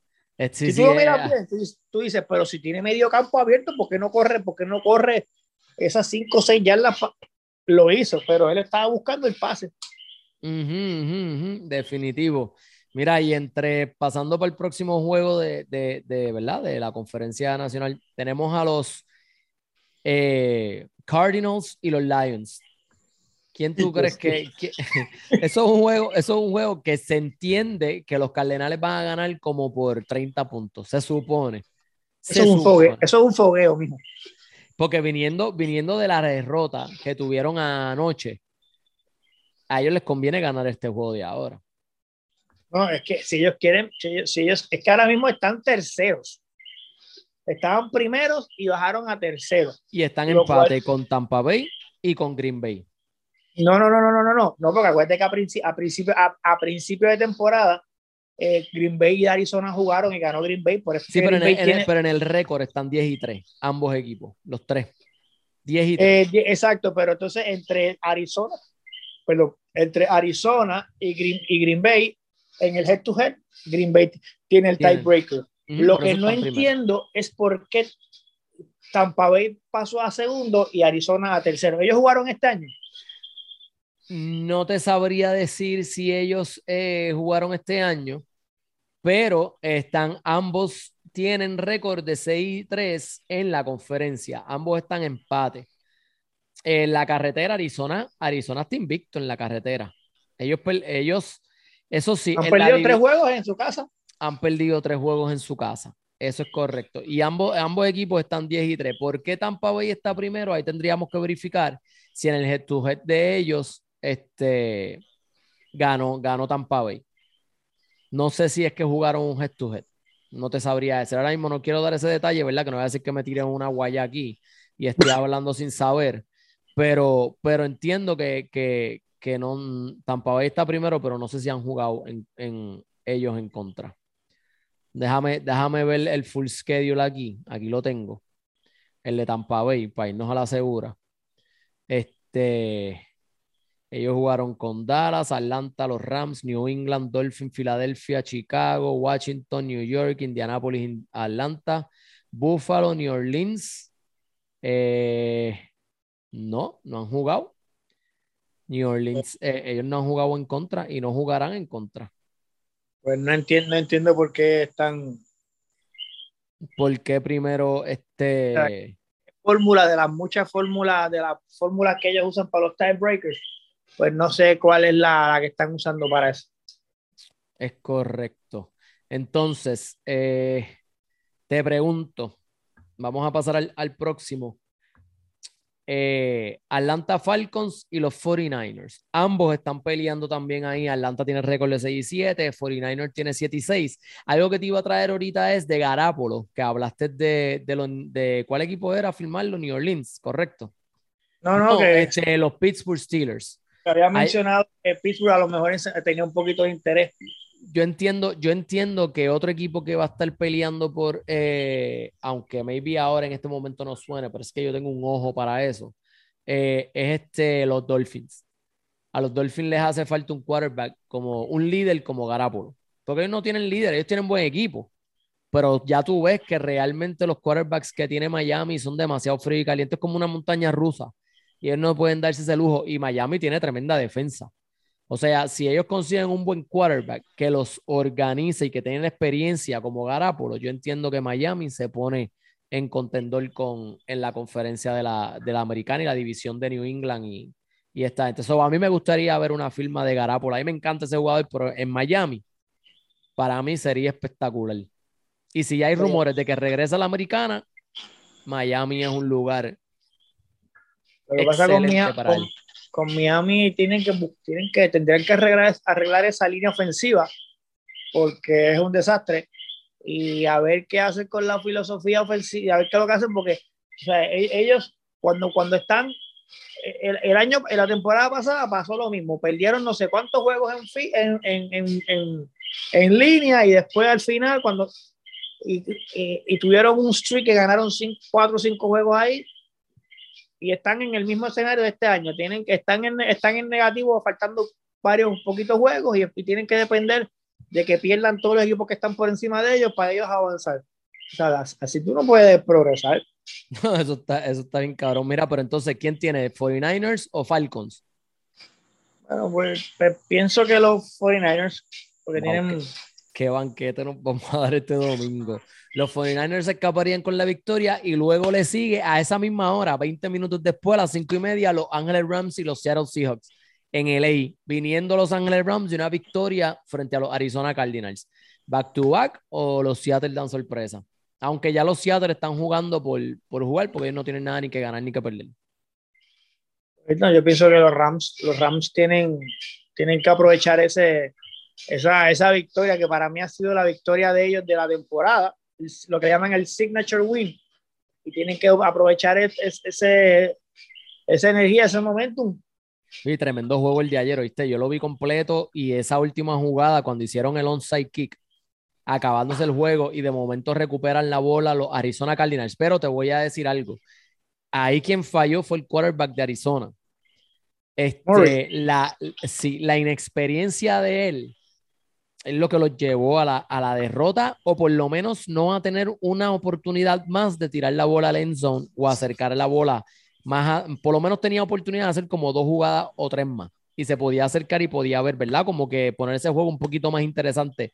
Si tú lo miras bien, tú, dices, pero si tiene medio campo abierto, ¿por qué no corre? ¿Por qué no corre esas 5 o 6 yardas? Lo hizo, pero él estaba buscando el pase. Definitivo. Mira, y entre pasando para el próximo juego de, de, de ¿verdad? De la conferencia nacional, tenemos a los eh, Cardinals y los Lions. ¿Quién tú crees que, eso es un juego, eso es un juego que se entiende que los Cardenales van a ganar como por 30 puntos, se supone. eso, es un Fogueo, eso es un fogueo, mijo. Porque viniendo, viniendo de la derrota que tuvieron anoche, a ellos les conviene ganar este juego de ahora. No, es que si ellos quieren, si ellos, es que ahora mismo están terceros. Estaban primeros y bajaron a terceros. Y están en empate con Tampa Bay y con Green Bay. No, no, no, no, no, no, no, no porque acuérdate que a, principio, a, principio de temporada eh, Green Bay y Arizona jugaron y ganó Green Bay. Por eso sí, pero en, el, pero en, el, récord están 10 y 3, ambos equipos, los tres. 10 y 3. Eh, exacto, pero entonces entre Arizona, perdón, entre Arizona y Green, y Green Bay, en el head to head, Green Bay tiene el tiebreaker. Lo que no entiendo es por qué Tampa Bay pasó a segundo y Arizona a tercero. ¿Ellos jugaron este año? No te sabría decir si ellos eh, jugaron este año, pero están ambos tienen récord de 6-3 en la conferencia. Ambos están empate. En la carretera Arizona, Arizona está invicto en la carretera. Ellos, ellos eso sí. Han perdido tres juegos en su casa. Han perdido tres juegos en su casa. Eso es correcto. Y ambos, ambos equipos están 10 y 3. ¿Por qué Tampa Bay está primero? Ahí tendríamos que verificar si en el head to head de ellos este, ganó, ganó Tampa Bay. No sé si es que jugaron un head to head. No te sabría decir. Ahora mismo no quiero dar ese detalle, ¿verdad? Que no voy a decir que me tiren una guaya aquí y estoy hablando sin saber. Pero, pero entiendo que, que, que no, Tampa Bay está primero, pero no sé si han jugado en, ellos en contra. Déjame, déjame ver el full schedule aquí. Aquí lo tengo. El de Tampa Bay, para irnos a la segura. Este, ellos jugaron con Dallas, Atlanta, los Rams, New England, Dolphins, Filadelfia, Chicago, Washington, New York, Indianapolis, Atlanta, Buffalo, New Orleans. Eh, no, no han jugado. New Orleans, eh, ellos no han jugado en contra y no jugarán en contra. Pues no entiendo, entiendo por qué están. ¿Por qué primero este. Fórmula de las muchas fórmulas, de las fórmulas que ellos usan para los tiebreakers, pues no sé cuál es la, que están usando para eso. Es correcto. Entonces, eh, te pregunto, vamos a pasar al, al próximo. Eh, Atlanta Falcons y los 49ers. Ambos están peleando también ahí. Atlanta tiene récord de 6 y 7, 49ers tiene 7 y 6. Algo que te iba a traer ahorita es de Garapolo, que hablaste de, de, cuál equipo era firmarlo, New Orleans, ¿correcto? No, no, que este, los Pittsburgh Steelers. Había mencionado que Pittsburgh a lo mejor tenía un poquito de interés. Yo entiendo, yo entiendo que otro equipo que va a estar peleando por, eh, aunque maybe ahora en este momento no suene, pero es que yo tengo un ojo para eso, eh, es este, los Dolphins. A los Dolphins les hace falta un quarterback, como un líder como Garapolo, porque ellos no tienen líder, ellos tienen buen equipo, pero ya tú ves que realmente los quarterbacks que tiene Miami son demasiado fríos y calientes como una montaña rusa, y ellos no pueden darse ese lujo, y Miami tiene tremenda defensa. O sea, si ellos consiguen un buen quarterback que los organice y que tienen experiencia como Garapolo, yo entiendo que Miami se pone en contendor con, en la conferencia de la, de la americana y la división de New England y, y esta gente. a mí me gustaría ver una firma de Garapolo. A mí me encanta ese jugador, pero en Miami, para mí sería espectacular. Y si ya hay rumores de que regresa a la americana, Miami es un lugar. Lo que pasa con, él. con Miami tienen que, tienen que, tendrían que arreglar, arreglar esa línea ofensiva porque es un desastre. Y a ver qué hacen con la filosofía ofensiva, a ver qué es lo que hacen porque e, ellos cuando, cuando están el, el, año, en la temporada pasada pasó lo mismo, perdieron no sé cuántos juegos en, en, en, en, en línea y después al final cuando y, y, tuvieron un streak que ganaron cuatro o cinco juegos ahí y están en el mismo escenario de este año. Tienen, están, en, están en negativo, faltando varios poquitos juegos y, tienen que depender de que pierdan todos los equipos que están por encima de ellos para ellos avanzar. O sea, así tú no puedes progresar. No, eso está, eso está bien cabrón. Mira, pero entonces, ¿quién tiene? ¿49ers o Falcons? Bueno, pues, pues pienso que los 49ers, porque tienen... Qué, banquete nos vamos a dar este domingo. Los 49ers se escaparían con la victoria y luego le sigue a esa misma hora, 20 minutos después, a las 5 y media, los Ángeles Rams y los Seattle Seahawks en LA, viniendo los Ángeles Rams de una victoria frente a los Arizona Cardinals. ¿Back to back o los Seattle dan sorpresa? Aunque ya los Seattle están jugando por, por jugar, porque ellos no tienen nada ni que ganar ni que perder. No, yo pienso que los Rams, los Rams tienen, tienen que aprovechar ese, esa, esa victoria que para mí ha sido la victoria de ellos de la temporada, lo que llaman el signature win. Y tienen que aprovechar ese, esa energía, ese momentum. Sí, tremendo juego el de ayer, ¿viste? Yo lo vi completo y esa última jugada cuando hicieron el onside kick, acabándose el juego y de momento recuperan la bola los Arizona Cardinals. Pero te voy a decir algo. Ahí quien falló fue el quarterback de Arizona. Este, la, sí, la inexperiencia de él es lo que lo llevó a la, a la, derrota o por lo menos no a tener una oportunidad más de tirar la bola al end zone o acercar la bola más, por lo menos tenía oportunidad de hacer como dos jugadas o tres más y se podía acercar y podía ver, ¿verdad? Como que poner ese juego un poquito más interesante.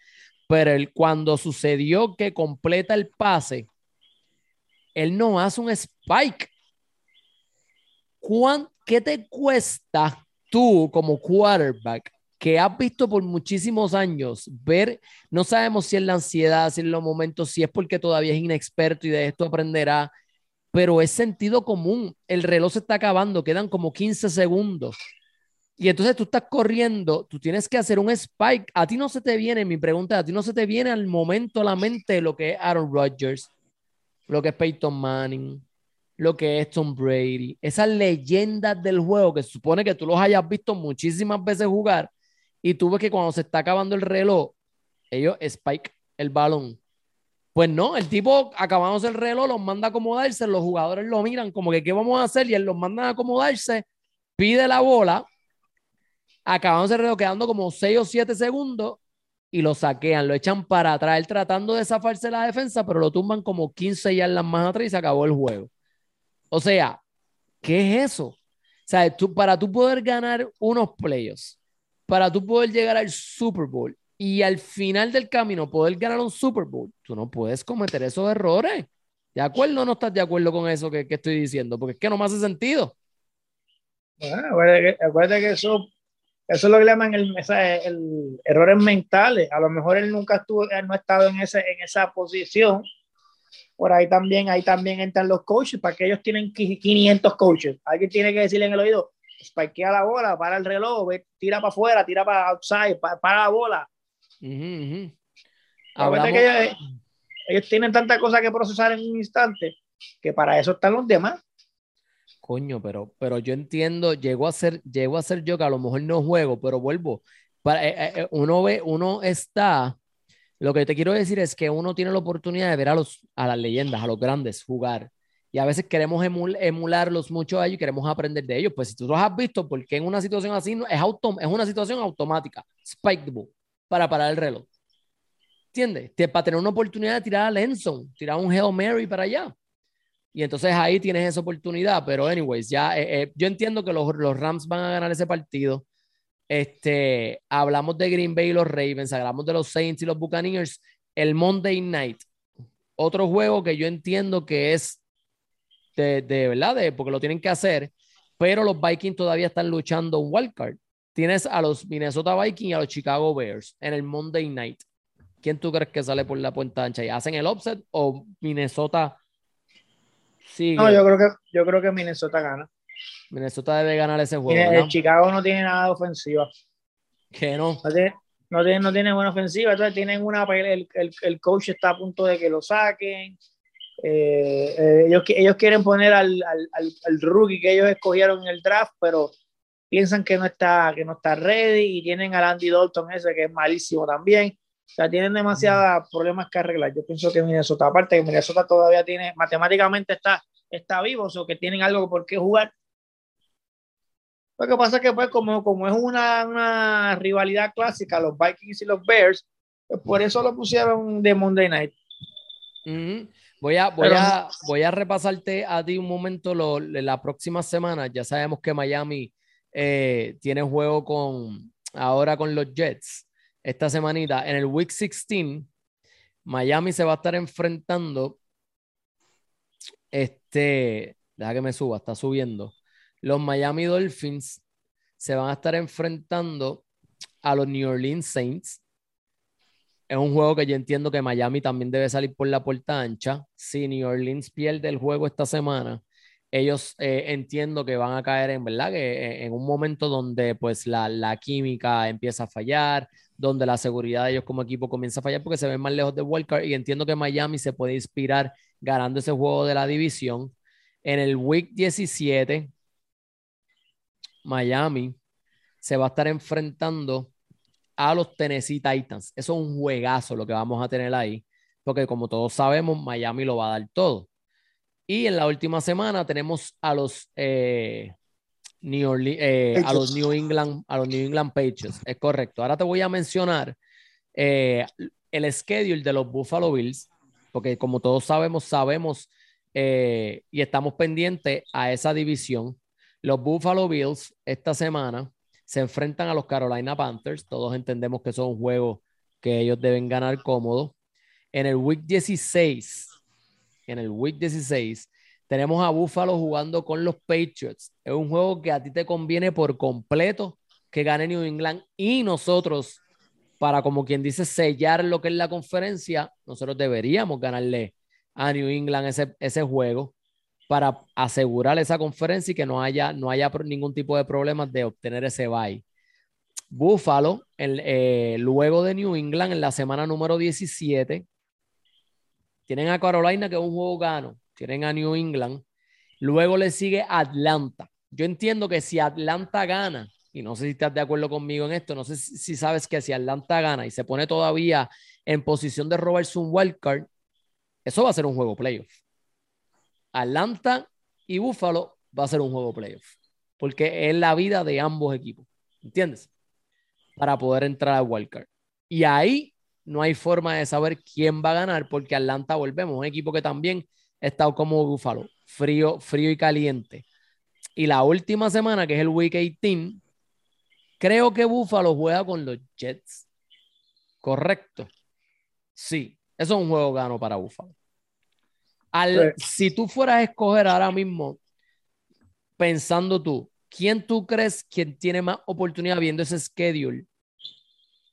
Pero cuando sucedió que completa el pase, él no hace un spike. ¿Cuán, ¿qué te cuesta tú como quarterback que has visto por muchísimos años ver, no sabemos si es la ansiedad, si es los momentos, si es porque todavía es inexperto y de esto aprenderá, pero es sentido común. El reloj se está acabando, quedan como 15 segundos. Y entonces tú estás corriendo, tú tienes que hacer un spike. A ti no se te viene, mi pregunta, a ti no se te viene al momento a la mente lo que es Aaron Rodgers, lo que es Peyton Manning, lo que es Tom Brady, esas leyendas del juego que supone que tú los hayas visto muchísimas veces jugar y tú ves que cuando se está acabando el reloj, ellos spike el balón. Pues no, el tipo acabamos el reloj, los manda a acomodarse, los jugadores lo miran como que qué vamos a hacer y él los manda a acomodarse, pide la bola, acabamos el reloj quedando como 6 o 7 segundos y lo saquean, lo echan para atrás, tratando de zafarse la defensa, pero lo tumban como 15 yardas más atrás y se acabó el juego. O sea, ¿qué es eso? O sea, tú, para tú poder ganar unos playoffs, para tú poder llegar al Super Bowl y al final del camino poder ganar un Super Bowl, tú no puedes cometer esos errores. ¿De acuerdo o no estás de acuerdo con eso que, estoy diciendo? Porque es que no me hace sentido. Bueno, acuérdate que, eso, eso es lo que llaman el, el, errores mentales. A lo mejor él nunca estuvo, no ha estado en, ese, en esa posición por ahí también, ahí también entran los coaches, para que ellos tienen 500 coaches. Alguien tiene que decirle en el oído, spikea la bola, para el reloj, tira para afuera, tira para outside, para, la bola. Uh que ellos, tienen tantas cosas que procesar en un instante que para eso están los demás. Coño, pero, pero yo entiendo, llego a ser, llego a ser yo que a lo mejor no juego, pero vuelvo. Para, eh, eh, uno ve, uno está lo que te quiero decir es que uno tiene la oportunidad de ver a, los, a las leyendas, a los grandes jugar. Y a veces queremos emularlos mucho a ellos y queremos aprender de ellos. Pues si tú los has visto, porque en una situación así es, es una situación automática. Spike the para parar el reloj. ¿Entiendes? Para tener una oportunidad de tirar a Lenson, tirar un Hail Mary para allá. Y entonces ahí tienes esa oportunidad. Pero, anyways, ya eh, eh, yo entiendo que los, los Rams van a ganar ese partido. Este, hablamos de Green Bay y los Ravens, hablamos de los Saints y los Buccaneers. El Monday Night, otro juego que yo entiendo que es de, de verdad, de, porque lo tienen que hacer, pero los Vikings todavía están luchando un wildcard. Tienes a los Minnesota Vikings y a los Chicago Bears en el Monday Night. ¿Quién tú crees que sale por la puerta ancha? ¿Y hacen el offset o Minnesota sigue? No, yo creo que, yo creo que Minnesota gana. Minnesota debe ganar ese juego. El Chicago no tiene nada de ofensiva. ¿Qué no? No tiene, no tiene, buena ofensiva. Entonces tienen una. El, el, el, coach está a punto de que lo saquen. Eh, eh, ellos, ellos quieren poner al, al, al, rookie que ellos escogieron en el draft, pero piensan que no está, que no está ready y tienen al Andy Dalton ese que es malísimo también. O sea, tienen demasiados problemas que arreglar. Yo pienso que Minnesota, aparte que Minnesota todavía tiene, matemáticamente está está vivo, o que tienen algo por qué jugar. Lo que pasa es que, pues, como, como es una, una rivalidad clásica, los Vikings y los Bears, pues por eso lo pusieron de Monday Night. Voy a, voy, a, voy a repasarte a ti un momento lo, la próxima semana. Ya sabemos que Miami eh, tiene juego con ahora con los Jets esta semanita. En el Week 16, Miami se va a estar enfrentando. Este, deja que me suba, está subiendo. Los Miami Dolphins se van a estar enfrentando a los New Orleans Saints es un juego que yo entiendo que Miami también debe salir por la puerta ancha. Si New Orleans pierde el juego esta semana, ellos eh, entiendo que van a caer en, ¿verdad? Eh, en un momento donde pues la, la, química empieza a fallar, donde la seguridad de ellos como equipo comienza a fallar porque se ven más lejos de Wildcard y entiendo que Miami se puede inspirar ganando ese juego de la división. En el Week 17, Miami se va a estar enfrentando a los Tennessee Titans. Eso es un juegazo lo que vamos a tener ahí, porque como todos sabemos, Miami lo va a dar todo. Y en la última semana tenemos a los, eh, New, eh, a los New England, a los New England Patriots. Es correcto. Ahora te voy a mencionar eh, el schedule de los Buffalo Bills, porque como todos sabemos, sabemos y estamos pendientes a esa división. Los Buffalo Bills esta semana se enfrentan a los Carolina Panthers. Todos entendemos que son juegos que ellos deben ganar cómodo. En el Week 16, en el Week 16, tenemos a Buffalo jugando con los Patriots. Es un juego que a ti te conviene por completo que gane New England y nosotros, para como quien dice, sellar lo que es la conferencia, nosotros deberíamos ganarle a New England ese, ese juego para asegurar esa conferencia y que no haya, no haya ningún tipo de problemas de obtener ese bye. Buffalo, eh, luego de New England, en la semana número 17, tienen a Carolina, que es un juego gano, tienen a New England, luego le sigue Atlanta. Yo entiendo que si Atlanta gana, y no sé si estás de acuerdo conmigo en esto, no sé si, sabes que si Atlanta gana y se pone todavía en posición de robarse un wildcard, eso va a ser un juego playoff. Atlanta y Buffalo va a ser un juego playoff. Porque es la vida de ambos equipos. ¿Entiendes? Para poder entrar al wildcard. Y ahí no hay forma de saber quién va a ganar porque Atlanta volvemos, un equipo que también está como Buffalo, frío, frío y caliente. Y la última semana, que es el Week 18, creo que Buffalo juega con los Jets. Correcto. Sí, eso es un juego gano para Buffalo. Al, si tú fueras a escoger ahora mismo, pensando tú, ¿quién tú crees que tiene más oportunidad viendo ese schedule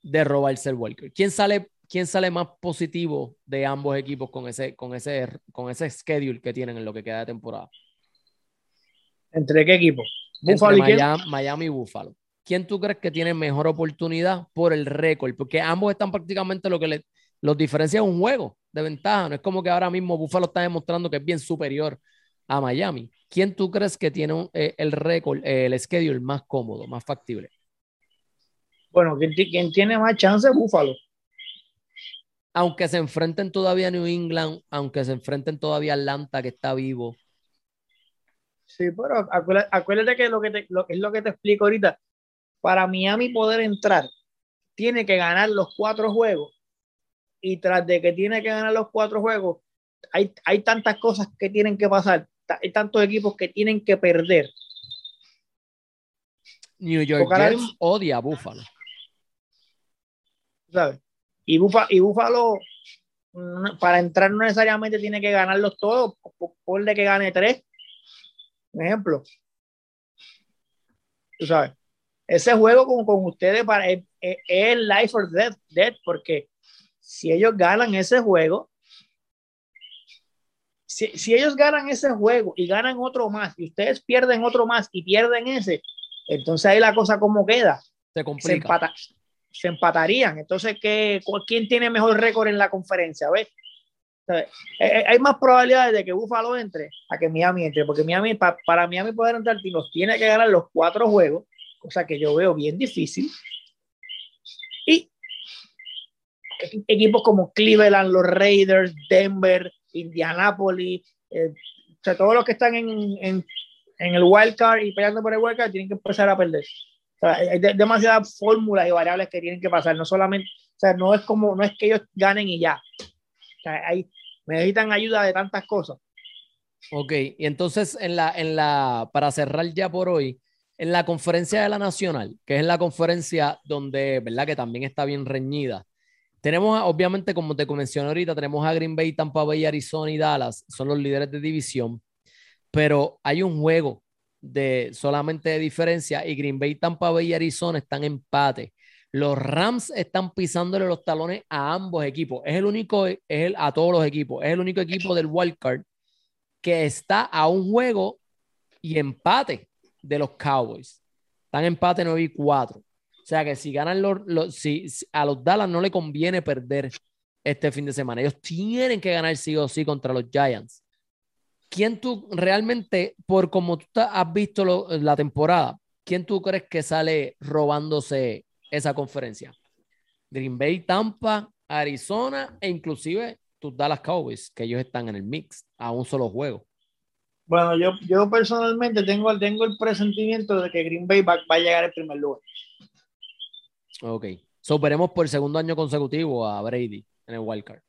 de robarse el Walker? ¿Quién sale, quién sale más positivo de ambos equipos con ese, con, ese, con ese schedule que tienen en lo que queda de temporada? ¿Entre qué equipo? Miami, Miami y Buffalo. ¿Quién tú crees que tiene mejor oportunidad por el récord? Porque ambos están prácticamente lo que le, los diferencia un juego de ventaja. No es como que ahora mismo Buffalo está demostrando que es bien superior a Miami. ¿Quién tú crees que tiene eh, el récord, eh, el schedule más cómodo, más factible? Bueno, ¿quién, tiene más chance? Buffalo. Aunque se enfrenten todavía a New England, aunque se enfrenten todavía a Atlanta, que está vivo. Sí, pero acuérdate, que, lo que lo, es lo que te explico ahorita. Para Miami poder entrar, tiene que ganar los cuatro juegos y tras de que tiene que ganar los cuatro juegos, hay, hay tantas cosas que tienen que pasar, hay tantos equipos que tienen que perder. New York Jets odia a Buffalo. ¿Sabes? Y, Buffalo, y Buffalo, para entrar no necesariamente tiene que ganarlos todos, por de que gane tres. Un ejemplo. Tú sabes. Ese juego con, con ustedes para, es, es, life or death, death, porque si ellos ganan ese juego, si, si, ellos ganan ese juego y ganan otro más, y ustedes pierden otro más y pierden ese, entonces ahí la cosa como queda. Se complica. Se, empatarían. Entonces, ¿qué, ¿quién tiene mejor récord en la conferencia? ¿Ves? Eh, eh, hay más probabilidades de que Buffalo entre a que Miami entre, porque Miami, para Miami poder entrar, los tiene que ganar los cuatro juegos, cosa que yo veo bien difícil. Y equipos como Cleveland, los Raiders, Denver, Indianapolis, eh, sea, todos los que están en, en, en el wildcard y peleando por el wildcard tienen que empezar a perder. O sea, hay demasiadas fórmulas y variables que tienen que pasar. No solamente, o sea, no es como, no es que ellos ganen y ya. O sea, hay, necesitan ayuda de tantas cosas. Ok, y entonces en la, en la, para cerrar ya por hoy, en la conferencia de la Nacional, que es la conferencia donde, ¿verdad? Que también está bien reñida. Tenemos, obviamente, como te mencioné ahorita, tenemos a Green Bay, Tampa Bay, Arizona y Dallas, son los líderes de división, pero hay un juego de solamente de diferencia y Green Bay, Tampa Bay y Arizona están en empate. Los Rams están pisándole los talones a ambos equipos. Es el único, es a todos los equipos. Es el único equipo del wild card que está a un juego y empate de los Cowboys. Están empate 9 y 4. O sea que si ganan los, si, a los Dallas no le conviene perder este fin de semana. Ellos tienen que ganar sí o sí contra los Giants. ¿Quién tú realmente, por como tú has visto la temporada, quién tú crees que sale robándose esa conferencia? Green Bay, Tampa, Arizona e inclusive tus Dallas Cowboys, que ellos están en el mix a un solo juego. Bueno, yo, yo personalmente tengo, tengo el presentimiento de que Green Bay va, a llegar el primer lugar. Ok. So, veremos por segundo año consecutivo a Brady en el wildcard.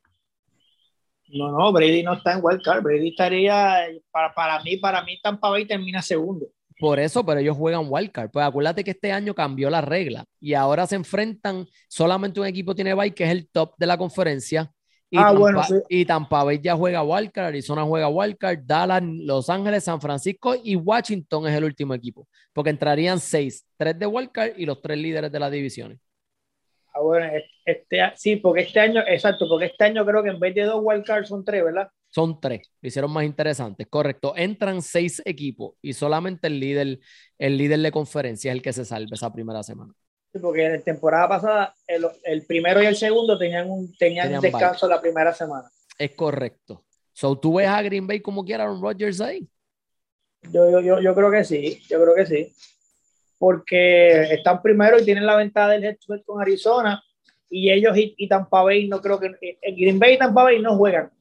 No, no, Brady no está en wildcard. Brady estaría, para, para mí, para mí Tampa Bay termina segundo. Por eso, pero ellos juegan wildcard. Pues acuérdate que este año cambió la regla y ahora se enfrentan, solamente un equipo tiene bye, que es el top de la conferencia, y, ah, Tampa, bueno, y Tampa Bay ya juega Wildcard, Arizona juega Wildcard, Dallas, Los Ángeles, San Francisco y Washington es el último equipo, porque entrarían seis, tres de Wildcard y los tres líderes de las divisiones. Ah, bueno, este, sí, porque este año, exacto, porque este año creo que en vez de dos Wildcards son tres, ¿verdad? Son tres, lo hicieron más interesante, correcto. Entran seis equipos y solamente el líder, el líder de conferencia es el que se salve esa primera semana porque en la temporada pasada el, primero y el segundo tenían un, tenían, descanso la primera semana. Es correcto. So, ¿Tú ves a Green Bay como quiera Aaron Rodgers ahí? Yo, yo, yo, creo que sí, yo creo que sí. Porque están primero y tienen la ventaja del head to con Arizona y ellos y, Tampa Bay no creo que en eh, Green Bay y Tampa Bay no juegan.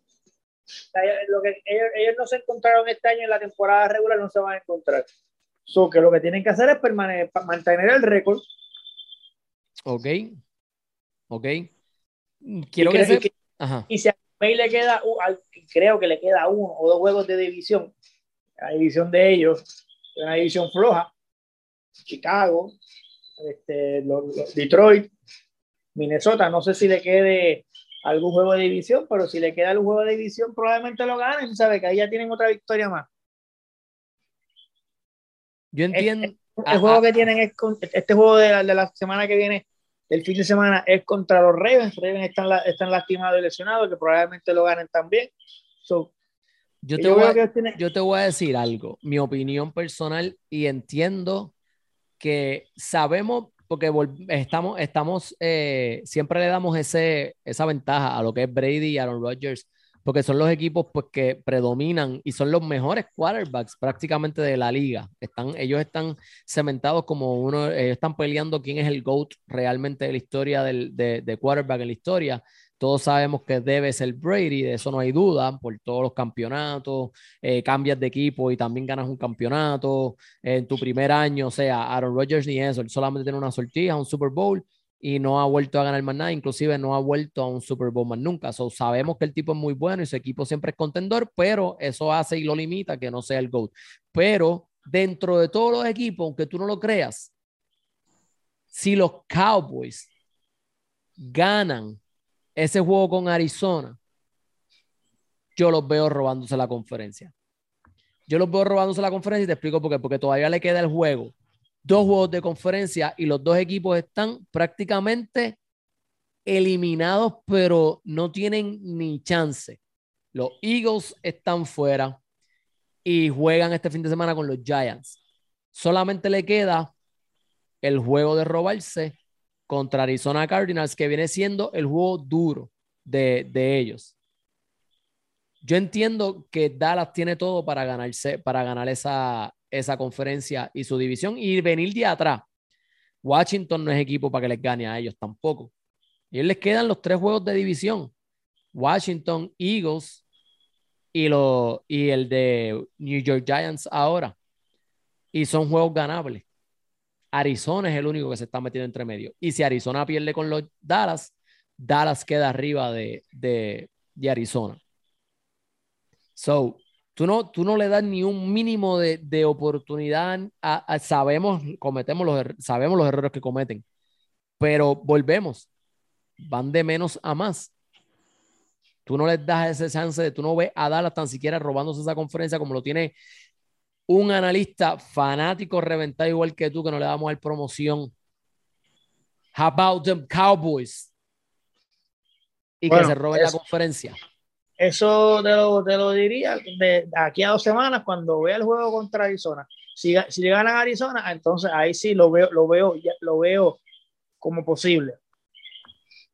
lo que ellos, no se encontraron este año en la temporada regular no se van a encontrar. So, que lo que tienen que hacer es mantener el récord Ok. Ok. Quiero y que, Y si a May le queda, creo que le queda uno o dos juegos de división, la división de ellos, una división floja, Chicago, este, Detroit, Minnesota, no sé si le quede algún juego de división, pero si le queda algún juego de división, probablemente lo ganen, ¿sabe? Que ahí ya tienen otra victoria más. Yo entiendo. El, ah, juego que tienen es este juego de la, de la semana que viene el fin de semana es contra los Ravens. Ravens están, están lastimados y lesionados, que probablemente lo ganen también. yo, te voy a, yo te voy a decir algo, mi opinión personal, y entiendo que sabemos, porque estamos, estamos eh, siempre le damos ese, esa ventaja a lo que es Brady y Aaron Rodgers porque son los equipos pues, que predominan y son los mejores quarterbacks prácticamente de la liga. Están, ellos están cementados como uno, ellos están peleando quién es el GOAT realmente de la historia del, de, de quarterback en la historia. Todos sabemos que debe ser Brady, de eso no hay duda, por todos los campeonatos, eh, cambias de equipo y también ganas un campeonato en tu primer año, o sea, Aaron Rodgers ni eso, él solamente tiene una sortija, un Super Bowl y no ha vuelto a ganar más nada, inclusive no ha vuelto a un Super Bowl más nunca. So, sabemos que el tipo es muy bueno y su equipo siempre es contendor, pero eso hace y lo limita que no sea el GOAT. Pero dentro de todos los equipos, aunque tú no lo creas, si los Cowboys ganan ese juego con Arizona, yo los veo robándose la conferencia. Yo los veo robándose la conferencia y te explico por qué. Porque todavía le queda el juego dos juegos de conferencia y los dos equipos están prácticamente eliminados, pero no tienen ni chance. Los Eagles están fuera y juegan este fin de semana con los Giants. Solamente le queda el juego de robarse contra Arizona Cardinals, que viene siendo el juego duro de, de ellos. Yo entiendo que Dallas tiene todo para ganarse, para ganar esa, esa conferencia y su división y venir de atrás. Washington no es equipo para que les gane a ellos tampoco. Y les quedan los tres juegos de división. Washington, Eagles y, lo, y el de New York Giants ahora. Y son juegos ganables. Arizona es el único que se está metiendo entre medio. Y si Arizona pierde con los Dallas, Dallas queda arriba de, de, de Arizona. So, tú no, tú no le das ni un mínimo de, de oportunidad. A, sabemos, cometemos los, sabemos los errores que cometen, pero volvemos. Van de menos a más. Tú no les das ese chance de, tú no ves a Dallas tan siquiera robándose esa conferencia como lo tiene un analista fanático reventado igual que tú, que no le damos a promoción. How about them Cowboys? Y que se roben la conferencia. Eso te lo, te lo diría de, aquí a dos semanas cuando vea el juego contra Arizona. Si, si le ganan a Arizona, entonces ahí sí lo veo, lo veo, lo veo como posible.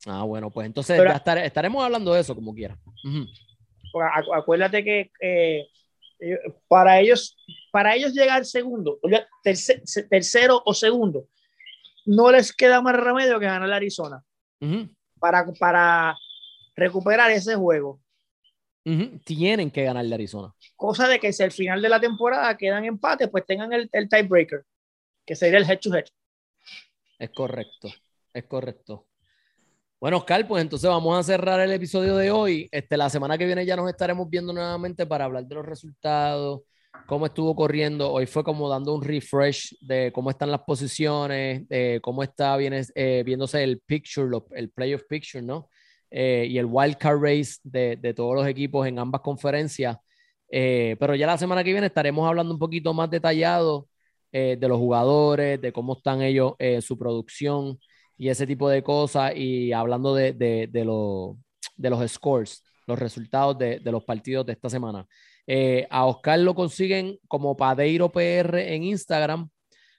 Ah, bueno, pues entonces estaremos hablando de eso como quiera. Acuérdate que eh, eh, para ellos, para ellos llegar segundo, tercero o segundo, no les queda más remedio que ganar la Arizona para, para recuperar ese juego. Tienen que ganar la Arizona. Cosa de que si al final de la temporada quedan empates, pues tengan el, el tiebreaker, que sería el head to head. Es correcto, es correcto. Bueno, Oscar, pues entonces vamos a cerrar el episodio de hoy. Este, la semana que viene ya nos estaremos viendo nuevamente para hablar de los resultados, cómo estuvo corriendo. Hoy fue como dando un refresh de cómo están las posiciones, de cómo está viene, eh, viéndose el picture, el playoff picture, ¿no? Eh, y el wild card race de, de, todos los equipos en ambas conferencias. Eh, pero ya la semana que viene estaremos hablando un poquito más detallado de los jugadores, de cómo están ellos, su producción y ese tipo de cosas y hablando de, de, de, los scores, los resultados de, los partidos de esta semana. Eh, a Oscar lo consiguen como Padeiro PR en Instagram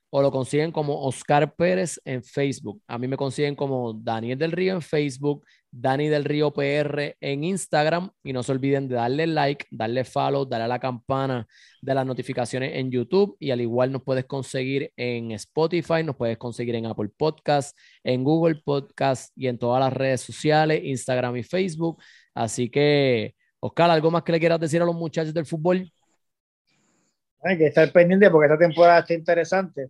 o lo consiguen como Oscar Pérez en Facebook. A mí me consiguen como Daniel del Río en Facebook, Dani del Río PR en Instagram y no se olviden de darle like, darle follow, darle a la campana de las notificaciones en YouTube y al igual nos puedes conseguir en Spotify, nos puedes conseguir en Apple Podcast, en Google Podcast y en todas las redes sociales, Instagram y Facebook. Así que, Oscar, ¿algo más que le quieras decir a los muchachos del fútbol? Hay que estar pendiente porque esta temporada está interesante.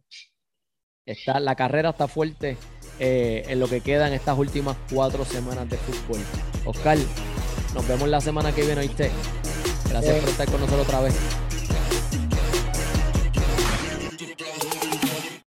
Está, la carrera está fuerte eh, en lo que queda en estas últimas cuatro semanas de fútbol. Oscar, nos vemos la semana que viene, ¿oíste? Gracias por estar con nosotros otra vez.